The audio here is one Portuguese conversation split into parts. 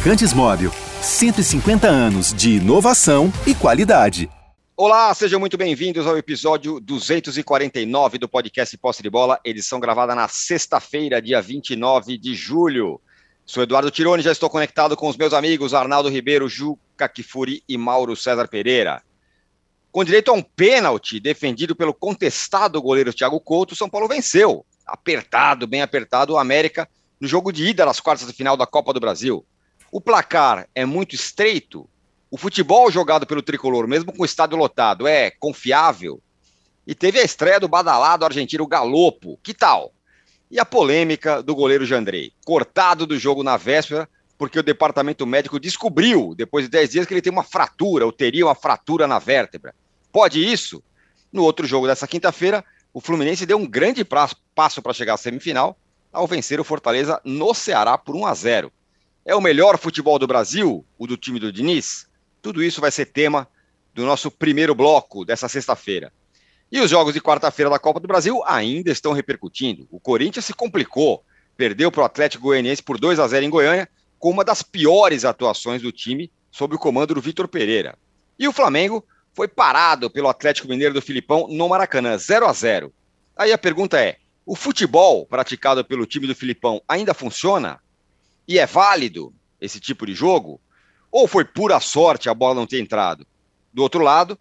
Lubrificantes Móvel. 150 anos de inovação e qualidade. Olá, sejam muito bem-vindos ao episódio 249 do podcast Posse de Bola, edição gravada na sexta-feira, dia 29 de julho. Sou Eduardo Tironi, já estou conectado com os meus amigos Arnaldo Ribeiro, Juca Kifuri e Mauro César Pereira. Com direito a um pênalti defendido pelo contestado goleiro Thiago Couto, São Paulo venceu. Apertado, bem apertado, o América no jogo de ida das quartas de final da Copa do Brasil. O placar é muito estreito. O futebol jogado pelo tricolor, mesmo com o estádio lotado, é confiável. E teve a estreia do badalado argentino Galopo. Que tal? E a polêmica do goleiro Jandrei, cortado do jogo na véspera, porque o departamento médico descobriu, depois de 10 dias, que ele tem uma fratura, ou teria uma fratura na vértebra. Pode isso? No outro jogo dessa quinta-feira, o Fluminense deu um grande passo para chegar à semifinal, ao vencer o Fortaleza no Ceará por 1 a 0. É o melhor futebol do Brasil, o do time do Diniz? Tudo isso vai ser tema do nosso primeiro bloco dessa sexta-feira. E os jogos de quarta-feira da Copa do Brasil ainda estão repercutindo. O Corinthians se complicou, perdeu para o Atlético Goianiense por 2 a 0 em Goiânia, com uma das piores atuações do time sob o comando do Vitor Pereira. E o Flamengo foi parado pelo Atlético Mineiro do Filipão no Maracanã, 0 a 0. Aí a pergunta é: o futebol praticado pelo time do Filipão ainda funciona? E é válido esse tipo de jogo? Ou foi pura sorte a bola não ter entrado? Do outro lado,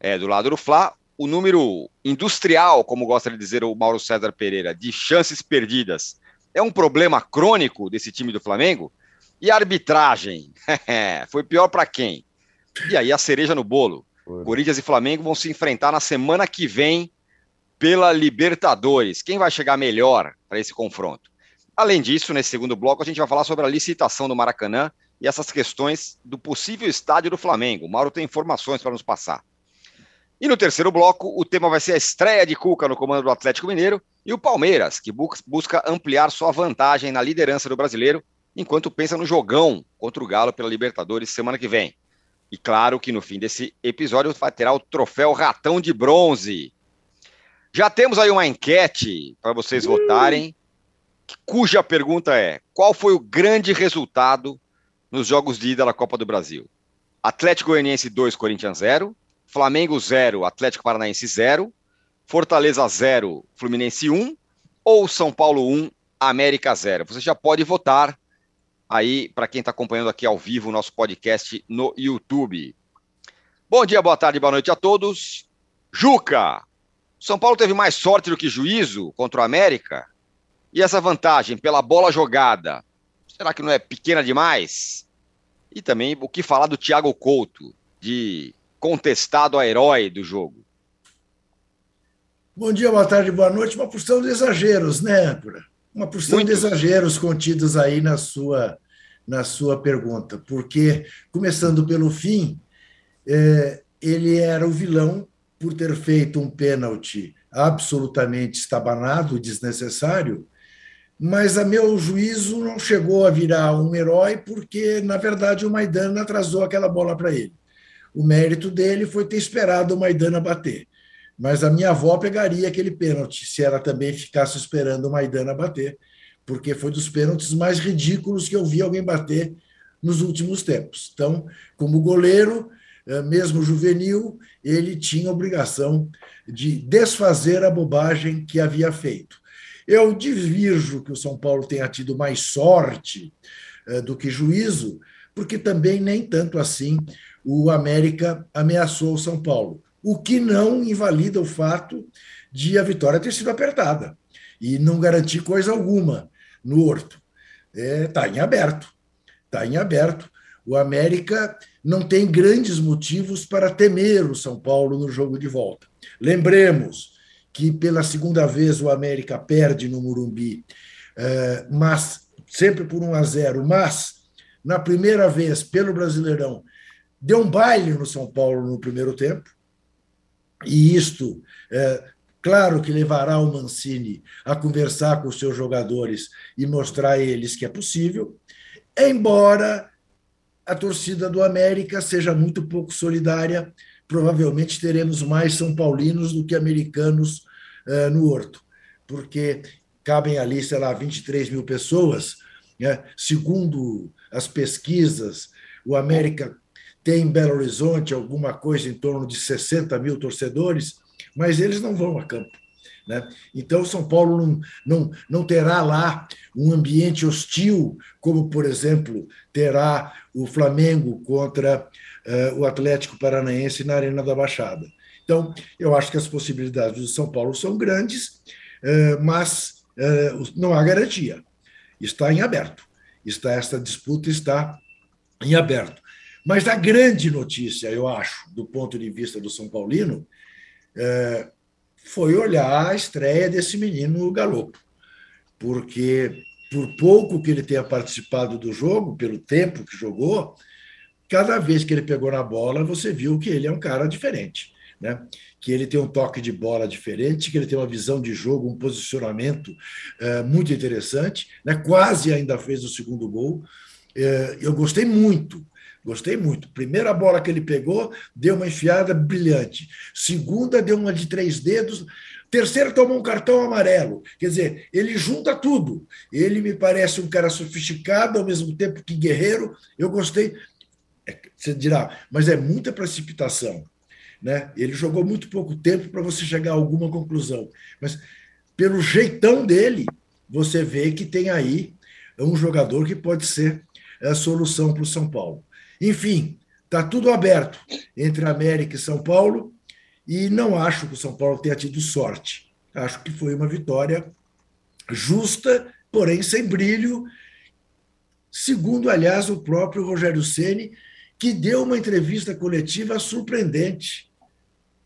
é, do lado do Fla, o número industrial, como gosta de dizer o Mauro César Pereira, de chances perdidas, é um problema crônico desse time do Flamengo? E a arbitragem? foi pior para quem? E aí a cereja no bolo. Corinthians e Flamengo vão se enfrentar na semana que vem pela Libertadores. Quem vai chegar melhor para esse confronto? Além disso, nesse segundo bloco, a gente vai falar sobre a licitação do Maracanã e essas questões do possível estádio do Flamengo. O Mauro tem informações para nos passar. E no terceiro bloco, o tema vai ser a estreia de Cuca no comando do Atlético Mineiro e o Palmeiras, que busca ampliar sua vantagem na liderança do brasileiro, enquanto pensa no jogão contra o Galo pela Libertadores semana que vem. E claro que no fim desse episódio vai ter o troféu Ratão de Bronze, já temos aí uma enquete para vocês votarem, cuja pergunta é: qual foi o grande resultado nos jogos de ida da Copa do Brasil? Atlético Goianiense 2, Corinthians 0, Flamengo 0, Atlético Paranaense 0, Fortaleza 0, Fluminense 1 ou São Paulo 1, América 0? Você já pode votar aí para quem está acompanhando aqui ao vivo o nosso podcast no YouTube. Bom dia, boa tarde, boa noite a todos. Juca, são Paulo teve mais sorte do que juízo contra o América? E essa vantagem pela bola jogada, será que não é pequena demais? E também o que falar do Thiago Couto, de contestado a herói do jogo? Bom dia, boa tarde, boa noite. Uma porção de exageros, né, Uma porção Muito. de exageros contidos aí na sua, na sua pergunta. Porque, começando pelo fim, é, ele era o vilão por ter feito um pênalti absolutamente estabanado, desnecessário, mas a meu juízo não chegou a virar um herói porque, na verdade, o Maidana atrasou aquela bola para ele. O mérito dele foi ter esperado o Maidana bater. Mas a minha avó pegaria aquele pênalti se ela também ficasse esperando o Maidana bater, porque foi dos pênaltis mais ridículos que eu vi alguém bater nos últimos tempos. Então, como goleiro, eh, mesmo juvenil, ele tinha obrigação de desfazer a bobagem que havia feito. Eu divirjo que o São Paulo tenha tido mais sorte eh, do que juízo, porque também nem tanto assim o América ameaçou o São Paulo, o que não invalida o fato de a vitória ter sido apertada e não garantir coisa alguma no Horto. Está é, tá em aberto. Está em aberto. O América não tem grandes motivos para temer o São Paulo no jogo de volta. Lembremos que pela segunda vez o América perde no Murumbi, eh, mas sempre por 1 a 0, mas na primeira vez pelo Brasileirão deu um baile no São Paulo no primeiro tempo. E isto, é, claro que levará o Mancini a conversar com os seus jogadores e mostrar a eles que é possível, embora a torcida do América seja muito pouco solidária. Provavelmente teremos mais São Paulinos do que americanos uh, no Horto, porque cabem ali, sei lá, 23 mil pessoas. Né? Segundo as pesquisas, o América tem em Belo Horizonte alguma coisa em torno de 60 mil torcedores, mas eles não vão a campo. Né? Então, São Paulo não, não, não terá lá um ambiente hostil, como, por exemplo, terá o Flamengo contra o Atlético Paranaense na Arena da Baixada. Então, eu acho que as possibilidades do São Paulo são grandes, uh, mas uh, não há garantia. Está em aberto. Está essa disputa está em aberto. Mas a grande notícia, eu acho, do ponto de vista do São Paulino, é, foi olhar a estreia desse menino Galopo. Porque, por pouco que ele tenha participado do jogo, pelo tempo que jogou, cada vez que ele pegou na bola, você viu que ele é um cara diferente. Né? Que ele tem um toque de bola diferente, que ele tem uma visão de jogo, um posicionamento é, muito interessante, né? quase ainda fez o segundo gol. É, eu gostei muito Gostei muito. Primeira bola que ele pegou, deu uma enfiada brilhante. Segunda, deu uma de três dedos. Terceira, tomou um cartão amarelo. Quer dizer, ele junta tudo. Ele me parece um cara sofisticado, ao mesmo tempo que guerreiro. Eu gostei. Você dirá, mas é muita precipitação. Né? Ele jogou muito pouco tempo para você chegar a alguma conclusão. Mas pelo jeitão dele, você vê que tem aí um jogador que pode ser a solução para o São Paulo. Enfim, está tudo aberto entre América e São Paulo e não acho que o São Paulo tenha tido sorte. Acho que foi uma vitória justa, porém sem brilho, segundo, aliás, o próprio Rogério Ceni, que deu uma entrevista coletiva surpreendente.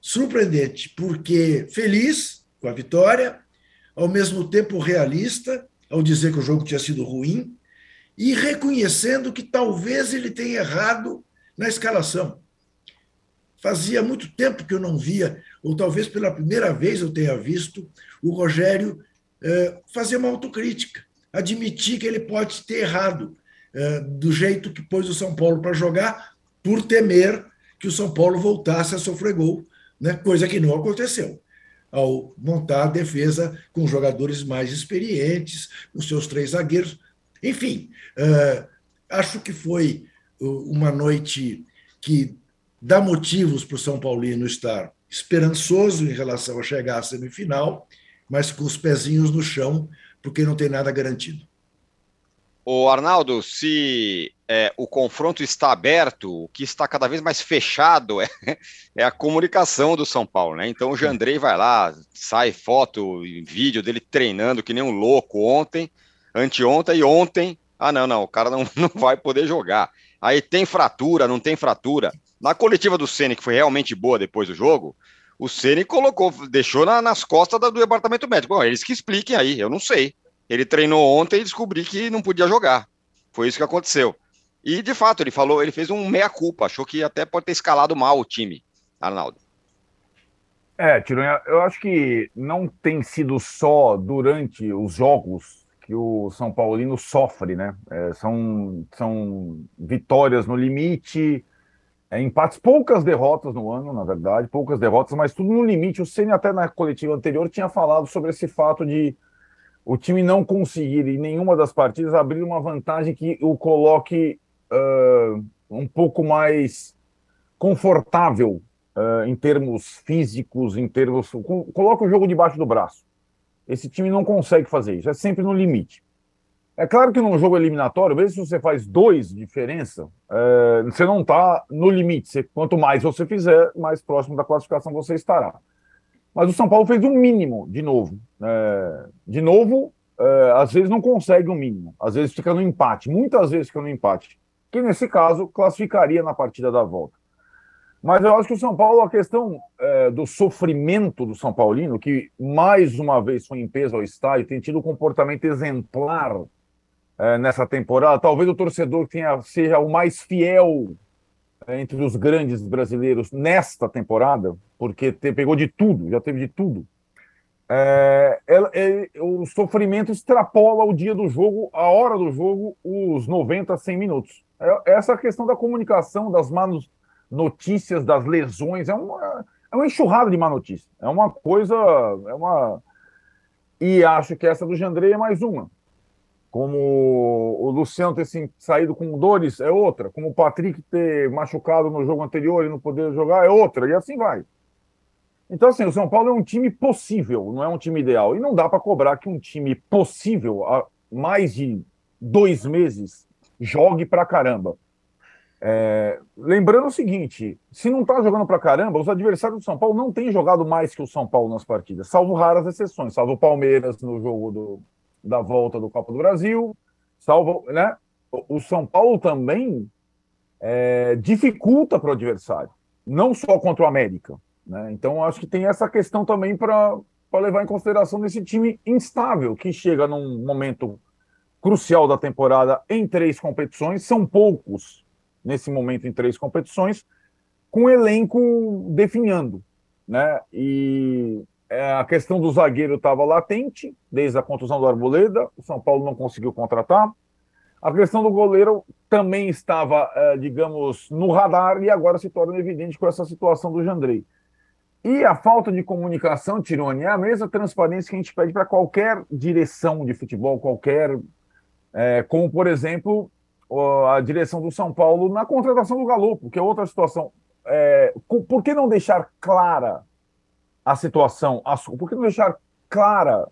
Surpreendente, porque feliz com a vitória, ao mesmo tempo realista, ao dizer que o jogo tinha sido ruim, e reconhecendo que talvez ele tenha errado na escalação. Fazia muito tempo que eu não via, ou talvez pela primeira vez eu tenha visto, o Rogério eh, fazer uma autocrítica, admitir que ele pode ter errado do jeito que pôs o São Paulo para jogar, por temer que o São Paulo voltasse a sofrer gol, né? coisa que não aconteceu ao montar a defesa com jogadores mais experientes, com seus três zagueiros. Enfim, uh, acho que foi uma noite que dá motivos para o São Paulino estar esperançoso em relação a chegar à semifinal, mas com os pezinhos no chão, porque não tem nada garantido. O Arnaldo, se é, o confronto está aberto, o que está cada vez mais fechado é, é a comunicação do São Paulo, né? Então o Jandrei vai lá, sai foto e vídeo dele treinando que nem um louco ontem anteontem e ontem. Ah, não, não, o cara não, não vai poder jogar. Aí tem fratura, não tem fratura. Na coletiva do Ceni, que foi realmente boa depois do jogo, o Ceni colocou, deixou na, nas costas do departamento médico. Bom, eles que expliquem aí, eu não sei. Ele treinou ontem e descobri que não podia jogar. Foi isso que aconteceu. E de fato, ele falou, ele fez um meia-culpa, achou que até pode ter escalado mal o time, Arnaldo. É, Tironha, eu acho que não tem sido só durante os jogos que o São Paulino sofre, né? É, são, são vitórias no limite, é, empates, poucas derrotas no ano, na verdade, poucas derrotas, mas tudo no limite. O Ceni até na coletiva anterior tinha falado sobre esse fato de o time não conseguir em nenhuma das partidas abrir uma vantagem que o coloque uh, um pouco mais confortável uh, em termos físicos, em termos. Coloca o jogo debaixo do braço. Esse time não consegue fazer isso, é sempre no limite. É claro que num jogo eliminatório, mesmo se você faz dois diferença, é, você não está no limite. Você, quanto mais você fizer, mais próximo da classificação você estará. Mas o São Paulo fez um mínimo, de novo. É, de novo, é, às vezes não consegue o um mínimo, às vezes fica no empate, muitas vezes fica no empate, que nesse caso classificaria na partida da volta. Mas eu acho que o São Paulo, a questão é, do sofrimento do São Paulino, que mais uma vez foi em peso ao estádio, tem tido um comportamento exemplar é, nessa temporada. Talvez o torcedor tenha, seja o mais fiel entre os grandes brasileiros nesta temporada, porque te, pegou de tudo, já teve de tudo. É, o sofrimento extrapola o dia do jogo, a hora do jogo, os 90, 100 minutos. É, essa questão da comunicação, das manos notícias das lesões, é uma, é uma enxurrada de má notícia. É uma coisa. É uma... E acho que essa do Jandrei é mais uma. Como o Luciano ter saído com dores é outra, como o Patrick ter machucado no jogo anterior e não poder jogar é outra, e assim vai. Então, assim, o São Paulo é um time possível, não é um time ideal. E não dá para cobrar que um time possível, há mais de dois meses, jogue para caramba. É, lembrando o seguinte: se não está jogando para caramba, os adversários do São Paulo não têm jogado mais que o São Paulo nas partidas, salvo raras exceções, salvo o Palmeiras no jogo do, da volta do Copa do Brasil, salvo, né? O São Paulo também é, dificulta para o adversário, não só contra o América. Né? Então, acho que tem essa questão também para levar em consideração desse time instável que chega num momento crucial da temporada em três competições, são poucos nesse momento em três competições, com o elenco definhando, né? E é, a questão do zagueiro estava latente desde a contusão do Arboleda, o São Paulo não conseguiu contratar. A questão do goleiro também estava, é, digamos, no radar e agora se torna evidente com essa situação do Jandrei. E a falta de comunicação, Tirone, é a mesma transparência que a gente pede para qualquer direção de futebol, qualquer. É, como, por exemplo, a direção do São Paulo na contratação do Galo, que é outra situação. É, por que não deixar clara a situação? A, por que não deixar clara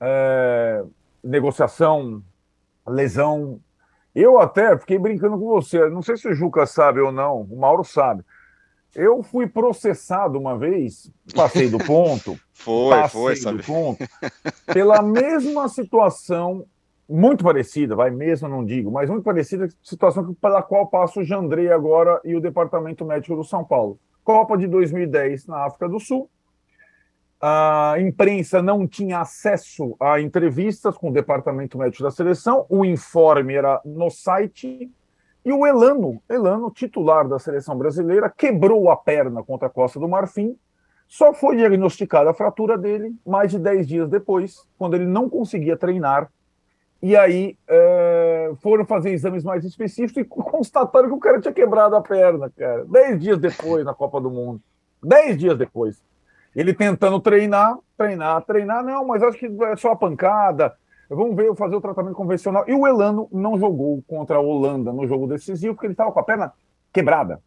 é, negociação, lesão? Eu até fiquei brincando com você, não sei se o Juca sabe ou não, o Mauro sabe. Eu fui processado uma vez, passei do ponto. foi, foi, sabe? Ponto, pela mesma situação muito parecida, vai mesmo, não digo, mas muito parecida situação pela qual passa o Jandrei agora e o Departamento Médico do São Paulo. Copa de 2010 na África do Sul. A imprensa não tinha acesso a entrevistas com o Departamento Médico da seleção, o informe era no site, e o Elano, Elano, titular da seleção brasileira, quebrou a perna contra a Costa do Marfim, só foi diagnosticada a fratura dele mais de 10 dias depois, quando ele não conseguia treinar e aí é, foram fazer exames mais específicos e constataram que o cara tinha quebrado a perna, cara. Dez dias depois, na Copa do Mundo. Dez dias depois. Ele tentando treinar, treinar, treinar. Não, mas acho que é só a pancada. Vamos ver, fazer o tratamento convencional. E o Elano não jogou contra a Holanda no jogo decisivo, porque ele estava com a perna quebrada.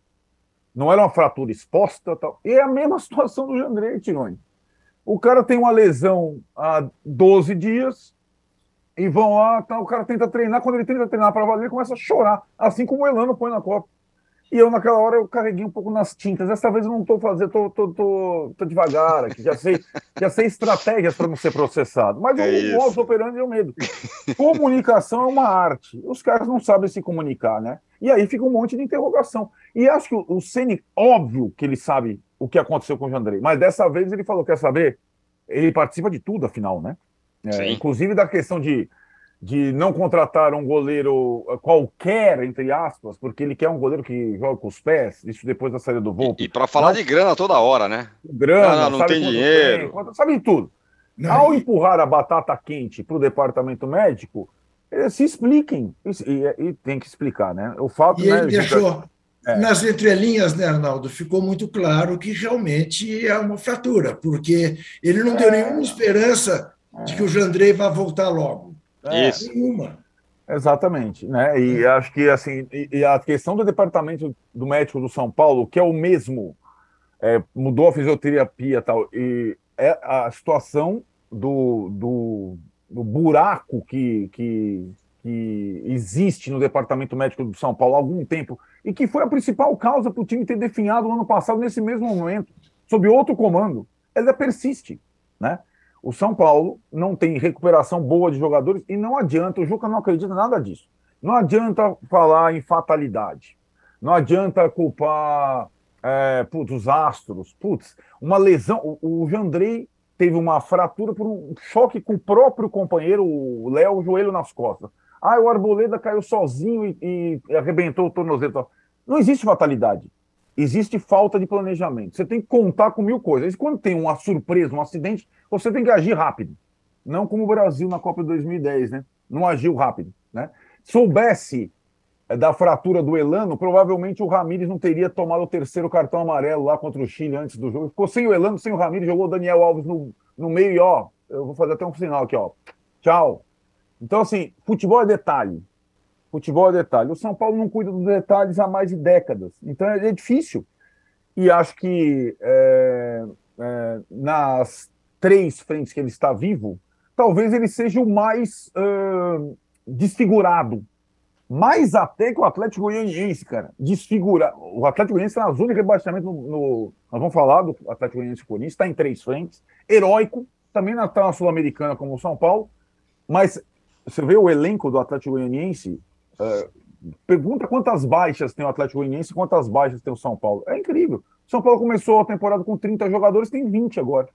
Não era uma fratura exposta. Tal. E é a mesma situação do Jandrei Tironi. O cara tem uma lesão há 12 dias, e vão lá, tá, o cara tenta treinar, quando ele tenta treinar para valer, ele começa a chorar, assim como o Elano põe na Copa. E eu, naquela hora, eu carreguei um pouco nas tintas. Dessa vez eu não estou fazendo, tô, tô, tô, tô, devagar aqui, já sei, já sei estratégias para não ser processado. Mas é o modo operando é o medo. Comunicação é uma arte. Os caras não sabem se comunicar, né? E aí fica um monte de interrogação. E acho que o, o Ceni, óbvio que ele sabe o que aconteceu com o Jandrei, mas dessa vez ele falou: quer saber? Ele participa de tudo, afinal, né? É, inclusive da questão de, de não contratar um goleiro eh, qualquer, entre aspas, porque ele quer um goleiro que joga com os pés, isso depois da saída do Volpe. E, e para falar não, de grana toda hora, né? Grana, não, não tem dinheiro. Tem, sabe tudo. Não. Ao empurrar a batata quente para o departamento médico, eles se expliquem. E, e, tem que explicar, né? O fato, e né, ele deixou, é. nas entrelinhas, né, Arnaldo, ficou muito claro que realmente é uma fratura, porque ele não deu é. nenhuma esperança de que o Jandrei vai voltar logo. É, Isso. Nenhuma. Exatamente, né? E é. acho que assim, e, e, a questão do departamento do médico do São Paulo, que é o mesmo, é, mudou a fisioterapia e tal, e é a situação do, do, do buraco que, que, que existe no departamento médico do São Paulo há algum tempo e que foi a principal causa para o time ter definhado no ano passado nesse mesmo momento, sob outro comando, ela persiste, né? O São Paulo não tem recuperação boa de jogadores e não adianta, o Juca não acredita nada disso. Não adianta falar em fatalidade. Não adianta culpar é, putz, os astros. Putz, uma lesão. O, o Jandrei teve uma fratura por um choque com o próprio companheiro, o Léo, o joelho nas costas. Ah, o Arboleda caiu sozinho e, e arrebentou o tornozelo. Não existe fatalidade existe falta de planejamento. Você tem que contar com mil coisas. Quando tem uma surpresa, um acidente, você tem que agir rápido. Não como o Brasil na Copa de 2010, né? Não agiu rápido, né? Soubesse eh, da fratura do Elano, provavelmente o Ramires não teria tomado o terceiro cartão amarelo lá contra o Chile antes do jogo. Ficou sem o Elano, sem o Ramires, jogou o Daniel Alves no, no meio e ó, eu vou fazer até um sinal aqui, ó. Tchau. Então, assim, futebol é detalhe. Futebol é detalhe. O São Paulo não cuida dos detalhes há mais de décadas. Então é, difícil. E acho que é, é, nas três frentes que ele está vivo, talvez ele seja o mais uh, desfigurado. Mais até que o Atlético Goianiense, cara. Desfigura. O Atlético Goianiense está na zona de rebaixamento no, no, Nós vamos falar do Atlético Goianiense Corinthians, está em três frentes. Heróico, também está na Sul-Americana como o São Paulo. Mas você vê o elenco do Atlético Goianiense, pergunta quantas baixas tem o Atlético Goianiense e quantas baixas tem o São Paulo. É incrível. O São Paulo começou a temporada com 30 jogadores, tem 20 agora.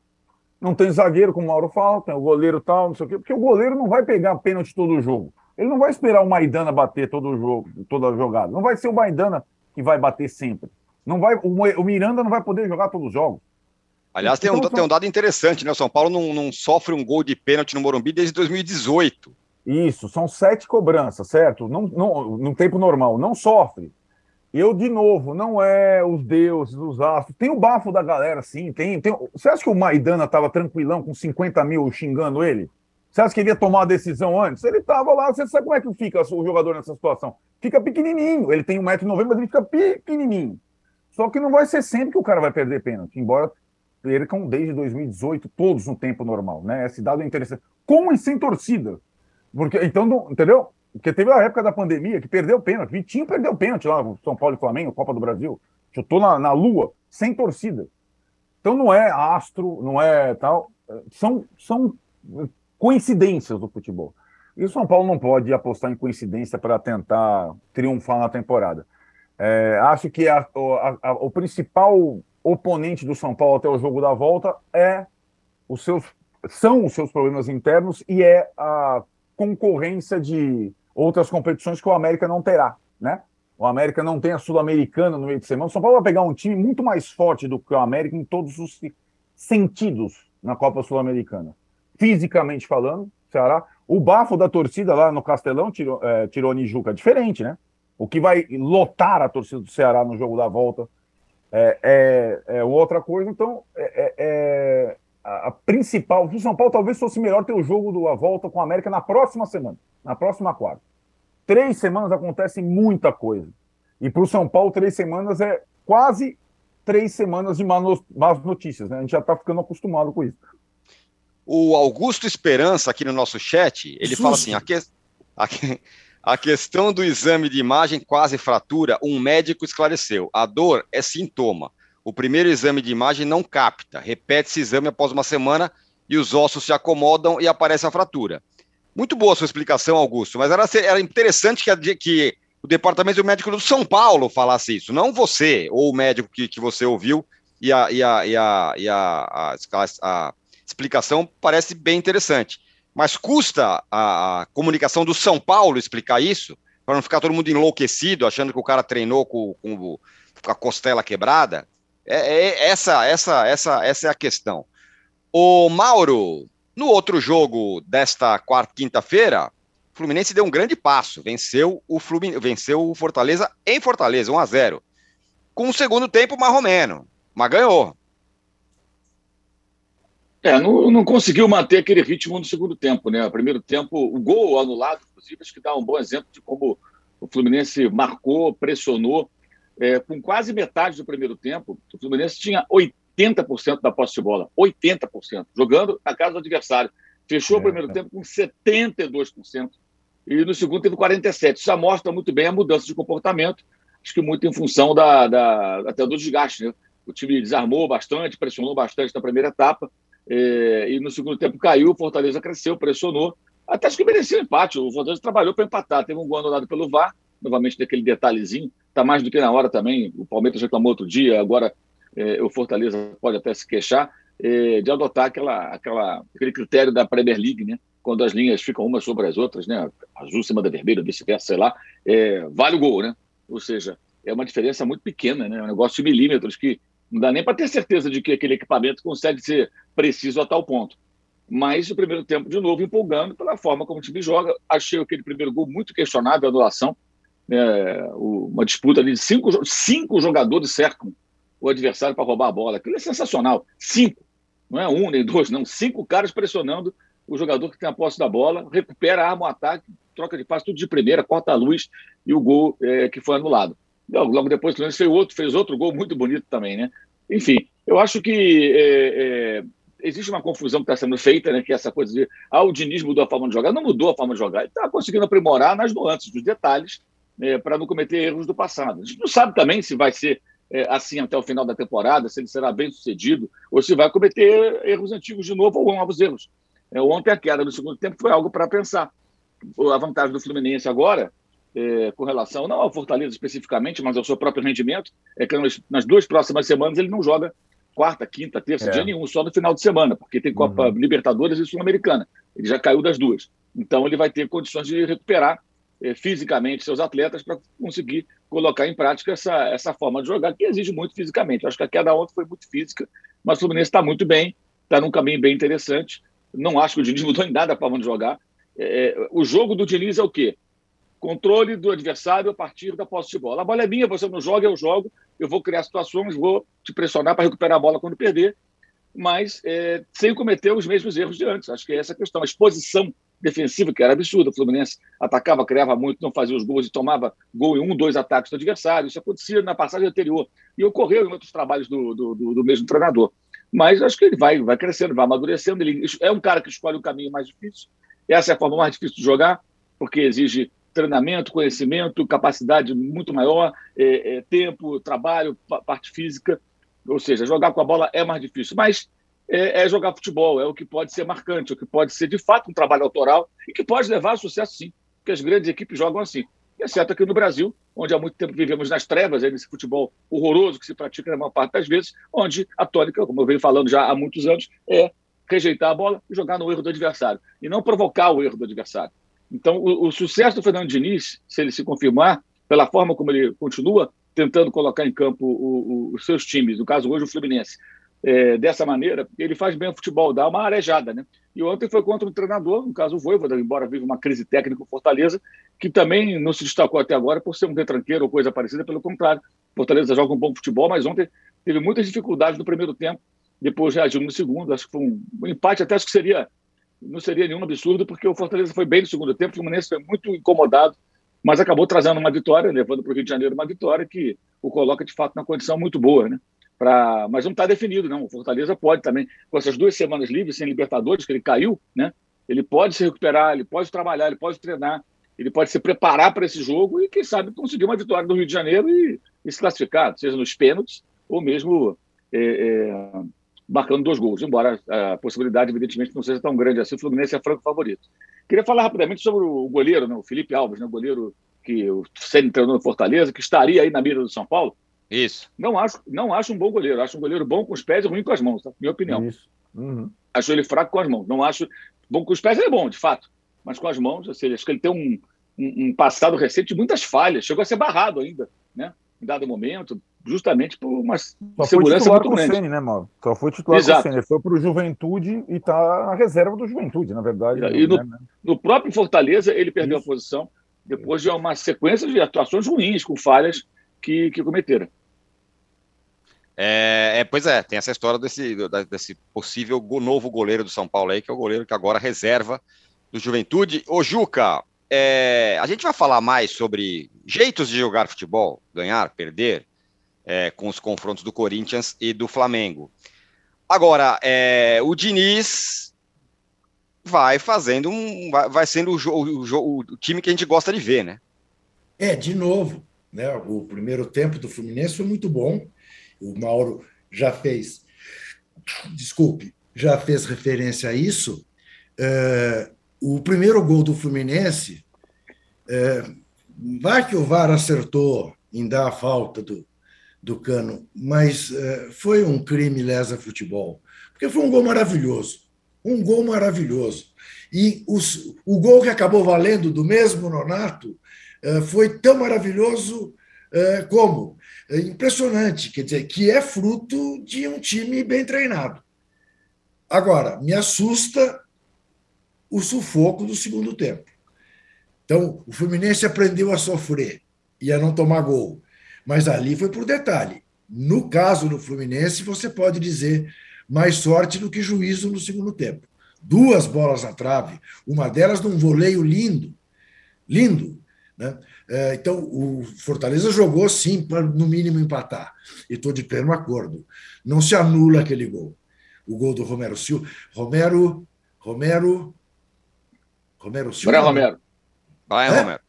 Não tem zagueiro, como o Mauro fala, tem o goleiro tal, não sei o quê, porque o goleiro não vai pegar pênalti todo o jogo. Ele não vai esperar o Maidana bater todo o jogo, toda a jogada. Não vai ser o Maidana que vai bater sempre. Não vai, o Miranda não vai poder jogar todos os jogos. Aliás, tem um, então, tem um dado interessante, né? O São Paulo não, não sofre um gol de pênalti no Morumbi desde 2018. Isso, são sete cobranças, certo? Não, não, no tempo normal, não sofre. Eu, de novo, não é os deuses, os astros. Tem o bafo da galera, sim. Tem, tem... Você acha que o Maidana estava tranquilão com 50 mil xingando ele? Você acha que ele ia tomar a decisão antes? Ele estava lá, você sabe como é que fica o jogador nessa situação? Fica pequenininho. Ele tem 1,90m, mas ele fica pequenininho. Só que não vai ser sempre que o cara vai perder pênalti, embora percam desde 2018, todos no tempo normal, né? Esse dado é interessante. Com e sem torcida. Porque, então, entendeu? Porque teve a época da pandemia que perdeu o pênalti. Vitinho perdeu o pênalti lá São Paulo e Flamengo, Copa do Brasil. Chutou na, na lua, sem torcida. Então não é astro, não é tal. São, são coincidências do futebol. E o São Paulo não pode apostar em coincidência para tentar triunfar na temporada. É, acho que a, a, a, o principal oponente do São Paulo até o jogo da volta é os seus são os seus problemas internos e é a concorrência de outras competições que o América não terá, né? O América não tem a Sul-Americana no meio de semana. O São Paulo vai pegar um time muito mais forte do que o América em todos os sentidos na Copa Sul-Americana. Fisicamente falando, Ceará. O bafo da torcida lá no Castelão, tirou, é, tirou é diferente, né? O que vai lotar a torcida do Ceará no jogo da volta é, é, é outra coisa. Então, é, é, é principal. O São Paulo talvez fosse melhor ter o jogo da volta com a América na próxima semana, na próxima quarta. Três semanas acontece muita coisa. E para o São Paulo, três semanas é quase três semanas de más notícias. Né? A gente já está ficando acostumado com isso. O Augusto Esperança, aqui no nosso chat, ele Susto. fala assim: a, que, a, a questão do exame de imagem quase fratura, um médico esclareceu. A dor é sintoma. O primeiro exame de imagem não capta. Repete-se exame após uma semana e os ossos se acomodam e aparece a fratura. Muito boa a sua explicação, Augusto, mas era, era interessante que, que o departamento médico do São Paulo falasse isso, não você ou o médico que, que você ouviu e a, e a, e a, e a, a, a explicação parece bem interessante. Mas custa a, a comunicação do São Paulo explicar isso, para não ficar todo mundo enlouquecido, achando que o cara treinou com, com, com a costela quebrada. É, é, essa, essa, essa, essa é a questão. O Mauro, no outro jogo desta quarta, quinta-feira, o Fluminense deu um grande passo, venceu o Fluminense, venceu o Fortaleza em Fortaleza, 1 a 0. Com o segundo tempo marromeno, mas ganhou. É, não, não, conseguiu manter aquele ritmo no segundo tempo, né? O primeiro tempo, o gol anulado, inclusive, acho que dá um bom exemplo de como o Fluminense marcou, pressionou. É, com quase metade do primeiro tempo, o Fluminense tinha 80% da posse de bola. 80%. Jogando na casa do adversário. Fechou é, o primeiro é. tempo com 72%. E no segundo teve 47%. Isso já mostra muito bem a mudança de comportamento. Acho que muito em função da, da até do desgaste, né? O time desarmou bastante, pressionou bastante na primeira etapa é, e no segundo tempo caiu, o Fortaleza cresceu, pressionou. Até acho que merecia empate. O Fortaleza trabalhou para empatar. Teve um gol anulado pelo VAR, novamente daquele detalhezinho. Está mais do que na hora também. O Palmeiras reclamou outro dia, agora é, o Fortaleza pode até se queixar é, de adotar aquela, aquela, aquele critério da Premier League, né? Quando as linhas ficam umas sobre as outras, né? Azul em cima da vermelha, vice-versa, sei lá, é, vale o gol, né? Ou seja, é uma diferença muito pequena, né? É um negócio de milímetros que não dá nem para ter certeza de que aquele equipamento consegue ser preciso a tal ponto. Mas o primeiro tempo, de novo, empolgando pela forma como o time joga. Achei aquele primeiro gol muito questionável, a anulação. É, uma disputa ali de cinco, cinco jogadores cercam o adversário para roubar a bola. Aquilo é sensacional. Cinco. Não é um nem dois, não. Cinco caras pressionando o jogador que tem a posse da bola, recupera, arma o ataque, troca de passe tudo de primeira, corta a luz e o gol é, que foi anulado. Logo, logo depois o fez outro, fez outro gol muito bonito também, né? Enfim, eu acho que é, é, existe uma confusão que está sendo feita, né? Que é essa coisa de ah, o Diniz mudou a forma de jogar. Não mudou a forma de jogar, ele está conseguindo aprimorar nas nuances, nos detalhes, é, para não cometer erros do passado. A gente não sabe também se vai ser é, assim até o final da temporada, se ele será bem sucedido, ou se vai cometer erros antigos de novo ou novos erros. É, ontem a queda no segundo tempo foi algo para pensar. A vantagem do Fluminense agora é, com relação, não ao Fortaleza especificamente, mas ao seu próprio rendimento, é que nas, nas duas próximas semanas ele não joga quarta, quinta, terça, é. dia nenhum, só no final de semana, porque tem Copa uhum. Libertadores e Sul-Americana. Ele já caiu das duas. Então ele vai ter condições de recuperar fisicamente seus atletas para conseguir colocar em prática essa, essa forma de jogar, que exige muito fisicamente. Acho que a queda ontem foi muito física, mas o Fluminense está muito bem, está num caminho bem interessante. Não acho que o Diniz mudou em nada a forma de jogar. É, o jogo do Diniz é o quê? controle do adversário a partir da posse de bola. A bola é minha, você não joga, eu jogo, eu vou criar situações, vou te pressionar para recuperar a bola quando perder, mas é, sem cometer os mesmos erros de antes. Acho que é essa a questão. A exposição defensiva, que era absurda, o Fluminense atacava, criava muito, não fazia os gols e tomava gol em um, dois ataques do adversário. Isso acontecia na passagem anterior e ocorreu em outros trabalhos do, do, do, do mesmo treinador. Mas acho que ele vai, vai crescendo, vai amadurecendo. Ele é um cara que escolhe o caminho mais difícil. Essa é a forma mais difícil de jogar, porque exige treinamento, conhecimento, capacidade muito maior, é, é, tempo, trabalho, parte física. Ou seja, jogar com a bola é mais difícil, mas é, é, jogar futebol, é o que pode ser marcante, o que pode ser de fato um trabalho autoral e que pode levar a sucesso sim, porque as grandes equipes jogam assim. Exceto aqui no Brasil, onde há muito tempo vivemos nas trevas, nesse futebol horroroso que se pratica na maior parte das vezes, onde a tônica, como eu venho falando já há muitos anos, é rejeitar a bola e jogar no erro do adversário, e não provocar o erro do adversário. Então, o, o, sucesso do Fernando Diniz, se ele se confirmar, pela forma como ele continua tentando colocar em campo os seus times, no caso hoje o Fluminense, é, dessa maneira, ele faz bem o futebol, dá uma arejada, né? E ontem foi contra um treinador, no caso o Voivoda, embora vive uma crise técnica Fortaleza, que também não se destacou até agora por ser um retranqueiro ou coisa parecida, pelo contrário. Fortaleza joga um bom futebol, mas ontem teve muitas dificuldades no primeiro tempo, depois reagiu no segundo, acho que foi um, um empate, até acho que seria não seria nenhum absurdo, porque o Fortaleza foi bem no segundo tempo, o Fluminense foi muito incomodado, mas acabou trazendo uma vitória, levando para o Rio de Janeiro uma vitória que o coloca de fato na condição muito boa, né? Mas não está definido, não. O Fortaleza pode também, com essas duas semanas livres, sem Libertadores, que ele caiu, né? Ele pode se recuperar, ele pode trabalhar, ele pode treinar, ele pode se preparar para esse jogo e, quem sabe, conseguir uma vitória no Rio de Janeiro e, e se classificar, seja nos pênaltis ou mesmo é, é, marcando dois gols, embora a possibilidade, evidentemente, não seja tão grande assim. O Fluminense é franco favorito. Queria falar rapidamente sobre o goleiro, né, o Felipe Alves, né, o goleiro que o Senna treinou no Fortaleza, que estaria aí na mira do São Paulo. Isso. Não acho, não acho um bom goleiro. Acho um goleiro bom com os pés e ruim com as mãos, tá? minha opinião. Isso. Uhum. Acho ele fraco com as mãos. Não acho. Bom com os pés ele é bom, de fato. Mas com as mãos, ou seja, acho que ele tem um, um, um passado recente de muitas falhas. Chegou a ser barrado ainda, né? Em dado momento justamente por uma Só segurança foi muito grande. O Ceni, né, Mauro? Só foi titular Exato. com o. Foi para o Juventude e está na reserva do Juventude, na verdade. E no, né? no próprio Fortaleza ele perdeu Isso. a posição depois de uma sequência de atuações ruins, com falhas que, que cometeram. É, é, pois é, tem essa história desse, desse possível novo goleiro do São Paulo aí, que é o goleiro que agora reserva do Juventude. Ô, Juca, é, a gente vai falar mais sobre jeitos de jogar futebol, ganhar, perder, é, com os confrontos do Corinthians e do Flamengo. Agora, é, o Diniz vai fazendo um. vai, vai sendo o, o, o, time que a gente gosta de ver, né? É, de novo. Né? O primeiro tempo do Fluminense foi muito bom. O Mauro já fez. Desculpe, já fez referência a isso. É, o primeiro gol do Fluminense. É, vai que o VAR acertou em dar a falta do, do Cano, mas uh, foi um crime lesa futebol, porque foi um gol maravilhoso, um gol maravilhoso. E os, o gol que acabou valendo do mesmo Nonato uh, foi tão maravilhoso uh, como impressionante, quer dizer, que é fruto de um time bem treinado. Agora, me assusta o sufoco do segundo tempo. Então, o Fluminense aprendeu a sofrer e a não tomar gol. Mas ali foi por detalhe. No caso do Fluminense, você pode dizer mais sorte do que juízo no segundo tempo. duas bolas na trave, uma delas num voleio lindo, lindo. Né? É, então, o Fortaleza jogou sim para, no mínimo, empatar. E estou de pleno acordo. Não se anula aquele gol. O gol do Romero Silva. Romero. Romero. Romero Silva. Brian Romero. Brian é? Romero.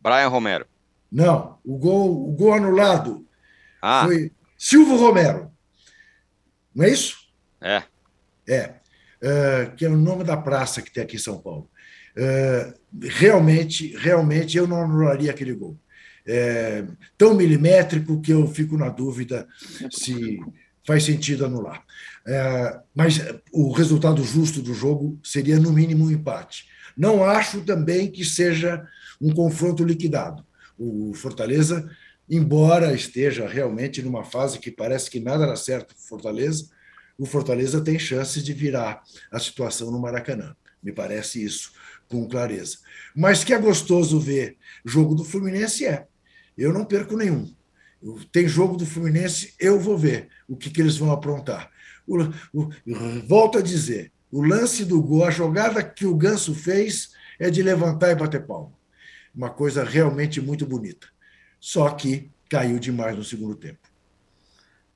Brian Romero. Não, o gol, o gol anulado ah. foi Silvio Romero. Não é isso? É. É. Uh, que é o nome da praça que tem aqui em São Paulo. Uh, realmente, realmente eu não anularia aquele gol. É tão milimétrico que eu fico na dúvida se faz sentido anular. É, mas o resultado justo do jogo seria, no mínimo, um empate. Não acho também que seja um confronto liquidado. O Fortaleza, embora esteja realmente numa fase que parece que nada dá certo para Fortaleza, o Fortaleza tem chances de virar a situação no Maracanã. Me parece isso com clareza. Mas que é gostoso ver jogo do Fluminense é. Eu não perco nenhum. Tem jogo do Fluminense, eu vou ver o que, que eles vão aprontar. O, o, volto a dizer: o lance do gol, a jogada que o Ganso fez é de levantar e bater palma. Uma coisa realmente muito bonita. Só que caiu demais no segundo tempo.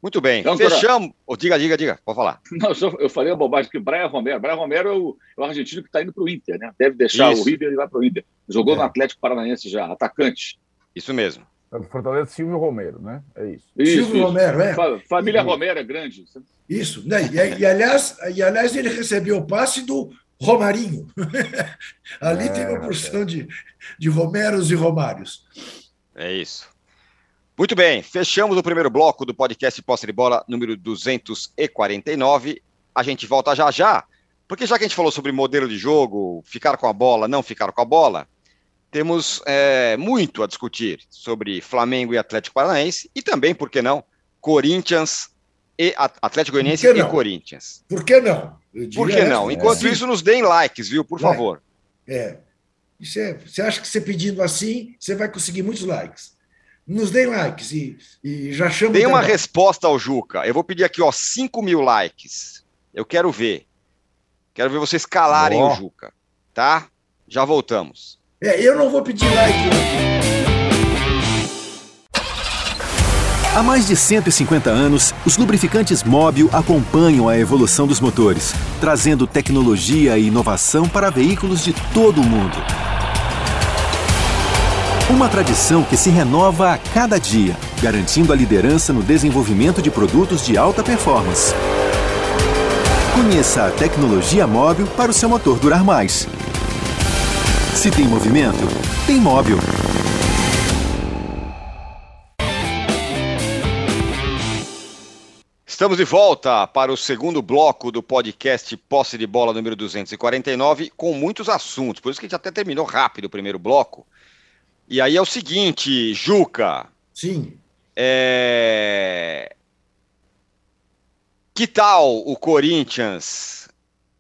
Muito bem. Então, Fechamos. Oh, diga, diga, diga. Pode falar. Não, eu falei a bobagem que Brian Romero. Brian Romero é o, é o argentino que está indo para o Inter, né? Deve deixar Isso. o River e vai para o Inter. Jogou é. no Atlético Paranaense já, atacante. Isso mesmo. É Fortaleza Silvio Romero, né? É isso. isso Silvio isso. Romero, é. Família Romero é grande. Isso. Né? E, e, aliás, e, aliás, ele recebeu o passe do Romarinho. Ali é, tem uma porção de, de Romeros e Romários. É isso. Muito bem, fechamos o primeiro bloco do podcast Posse de Bola número 249. A gente volta já já, porque já que a gente falou sobre modelo de jogo, ficar com a bola, não ficar com a bola, temos é, muito a discutir sobre Flamengo e Atlético Paranaense e também, por que não, Corinthians e Atlético Goianiense e Corinthians. Por que não? Por que não? Enquanto é. isso, nos deem likes, viu? Por favor. É. é. Você acha que você pedindo assim, você vai conseguir muitos likes nos deem likes e, e já chama. Tem uma resposta ao Juca. Eu vou pedir aqui, ó, 5 mil likes. Eu quero ver. Quero ver vocês calarem oh. o Juca. Tá? Já voltamos. É, eu não vou pedir like. Há mais de 150 anos, os lubrificantes Móbil acompanham a evolução dos motores, trazendo tecnologia e inovação para veículos de todo o mundo. Uma tradição que se renova a cada dia, garantindo a liderança no desenvolvimento de produtos de alta performance. Conheça a tecnologia móvel para o seu motor durar mais. Se tem movimento, tem móvel. Estamos de volta para o segundo bloco do podcast Posse de Bola número 249, com muitos assuntos. Por isso que a gente até terminou rápido o primeiro bloco. E aí é o seguinte, Juca. Sim. É... Que tal o Corinthians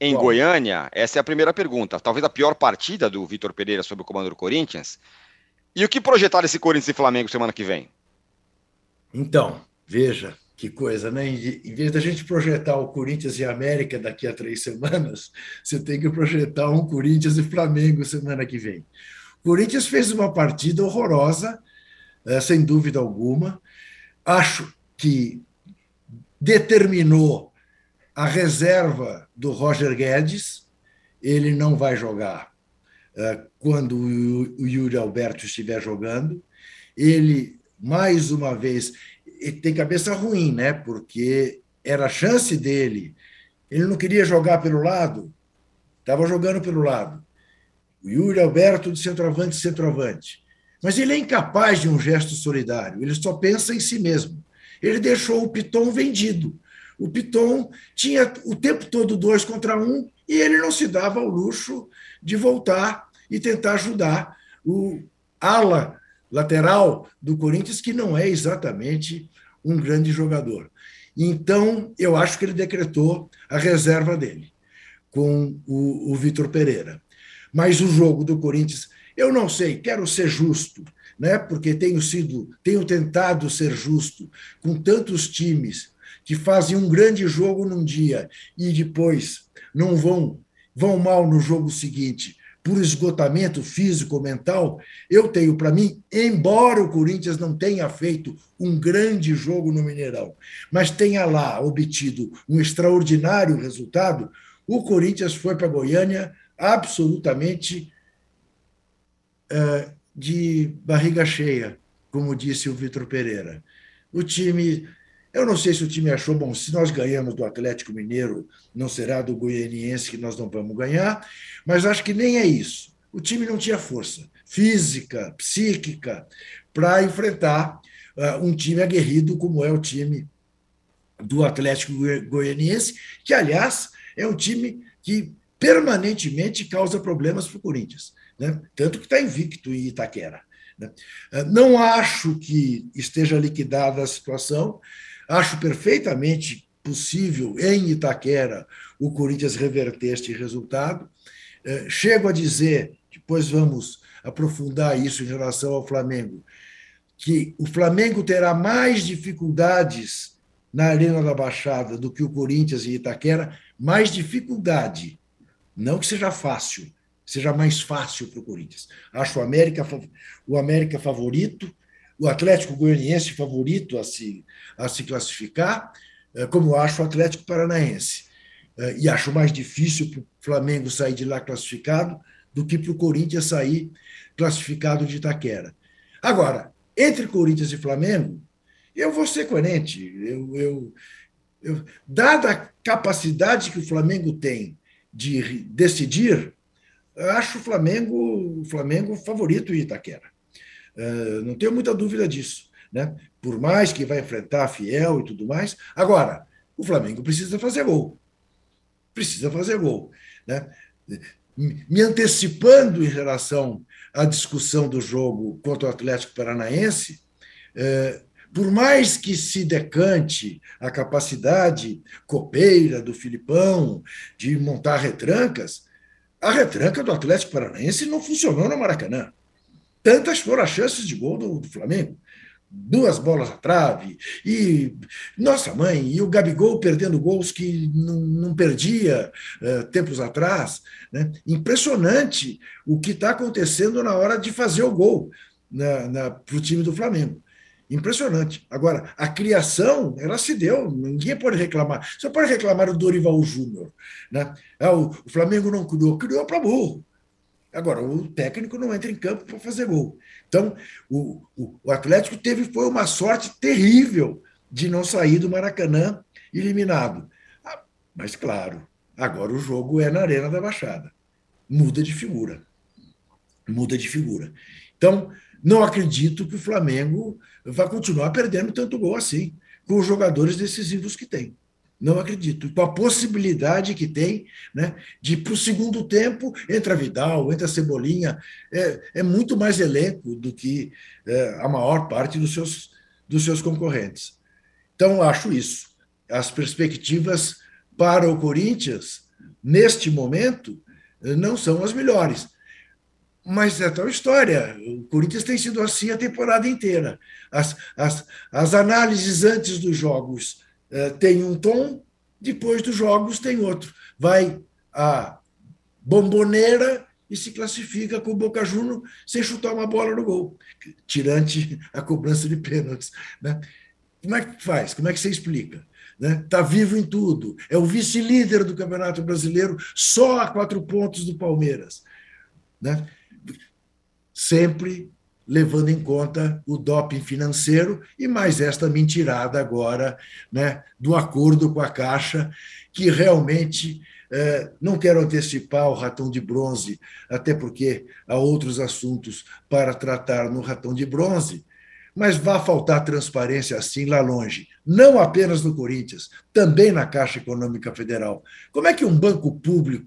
em Bom. Goiânia? Essa é a primeira pergunta. Talvez a pior partida do Vitor Pereira sob o comando do Corinthians. E o que projetar esse Corinthians e Flamengo semana que vem? Então, veja que coisa, né? Em vez da gente projetar o Corinthians e América daqui a três semanas, você tem que projetar um Corinthians e Flamengo semana que vem. Corinthians fez uma partida horrorosa, eh, sem dúvida alguma. Acho que determinou a reserva do Roger Guedes. Ele não vai jogar eh, quando o Yuri Alberto estiver jogando. Ele, mais uma vez, tem cabeça ruim, né? Porque era a chance dele. Ele não queria jogar pelo lado, estava jogando pelo lado o Yuri Alberto de centroavante, centroavante. Mas ele é incapaz de um gesto solidário, ele só pensa em si mesmo. Ele deixou o Piton vendido. O Piton tinha o tempo todo dois contra um e ele não se dava ao luxo de voltar e tentar ajudar o ala lateral do Corinthians, que não é exatamente um grande jogador. Então, eu acho que ele decretou a reserva dele com o, o Vitor Pereira. Mas o jogo do Corinthians, eu não sei, quero ser justo, né? porque tenho sido, tenho tentado ser justo com tantos times que fazem um grande jogo num dia e depois não vão vão mal no jogo seguinte por esgotamento físico mental, eu tenho para mim, embora o Corinthians não tenha feito um grande jogo no Mineirão, mas tenha lá obtido um extraordinário resultado, o Corinthians foi para Goiânia absolutamente uh, de barriga cheia, como disse o Vitor Pereira. O time eu não sei se o time achou bom, se nós ganhamos do Atlético Mineiro, não será do Goianiense que nós não vamos ganhar, mas acho que nem é isso. O time não tinha força física, psíquica, para enfrentar uh, um time aguerrido como é o time do Atlético Goianiense, que, aliás, é um time que permanentemente causa problemas para o Corinthians. Né? Tanto que está invicto em Itaquera. Né? Ah, não acho que esteja liquidada a situação. Acho perfeitamente possível em Itaquera o Corinthians reverter este resultado. É, chego a dizer, depois vamos aprofundar isso em relação ao Flamengo, que o Flamengo terá mais dificuldades na Arena da Baixada do que o Corinthians em Itaquera, mais dificuldade. Não que seja fácil, seja mais fácil para o Corinthians. Acho o América, o América favorito, o Atlético Goianiense favorito a se, a se classificar, eh, como acho o Atlético Paranaense. Eh, e acho mais difícil para o Flamengo sair de lá classificado do que para o Corinthians sair classificado de Itaquera. Agora, entre Corinthians e Flamengo, eu vou ser coerente. Eu, eu, eu, dada a capacidade que o Flamengo tem de decidir, acho o Flamengo, o Flamengo favorito em Itaquera. Uh, não tenho muita dúvida disso. Né? Por mais que vai enfrentar a Fiel e tudo mais. Agora, o Flamengo precisa fazer gol. Precisa fazer gol. Né? Me antecipando em relação à discussão do jogo contra o Atlético Paranaense, uh, por mais que se decante a capacidade copeira do Filipão de montar retrancas, a retranca do Atlético Paranaense não funcionou no Maracanã. Tantas foram as chances de gol do, do Flamengo. Duas bolas à trave, e nossa mãe, e o Gabigol perdendo gols que não, não perdia uh, tempos atrás. Né? Impressionante o que está acontecendo na hora de fazer o gol para o time do Flamengo. Impressionante. Agora, a criação, ela se deu, ninguém pode reclamar. Só pode reclamar o Dorival Júnior. Né? O, o Flamengo não criou, criou para burro. Agora, o técnico não entra em campo para fazer gol. Então, o, o, o, Atlético teve foi uma sorte terrível de não sair do Maracanã eliminado. Ah, mas, claro, agora o jogo é na Arena da Baixada. Muda de figura. Muda de figura. Então, não acredito que o Flamengo vai continuar perdendo tanto gol assim, com os jogadores decisivos que tem. Não acredito. Com a possibilidade que tem né, de, para o segundo tempo, entra Vidal, entra Cebolinha, é, é muito mais elenco do que é, a maior parte dos seus, dos seus concorrentes. Então, acho isso. As perspectivas para o Corinthians, neste momento, não são as melhores. Mas é tal história. O Corinthians tem sido assim a temporada inteira. As, as, as análises antes dos jogos é, tem um tom, depois dos jogos tem outro. Vai a bomboneira e se classifica com o Boca Juniors sem chutar uma bola no gol, tirante a cobrança de pênaltis. Né? Como é que faz? Como é que você explica? Está né? Tá vivo em tudo. É o vice-líder do Campeonato Brasileiro, só a quatro pontos do Palmeiras. Né? Sempre levando em conta o doping financeiro e mais esta mentirada agora né, do acordo com a Caixa, que realmente é, não quero antecipar o ratão de bronze, até porque há outros assuntos para tratar no ratão de bronze, mas vai faltar transparência assim lá longe, não apenas no Corinthians, também na Caixa Econômica Federal. Como é que um banco público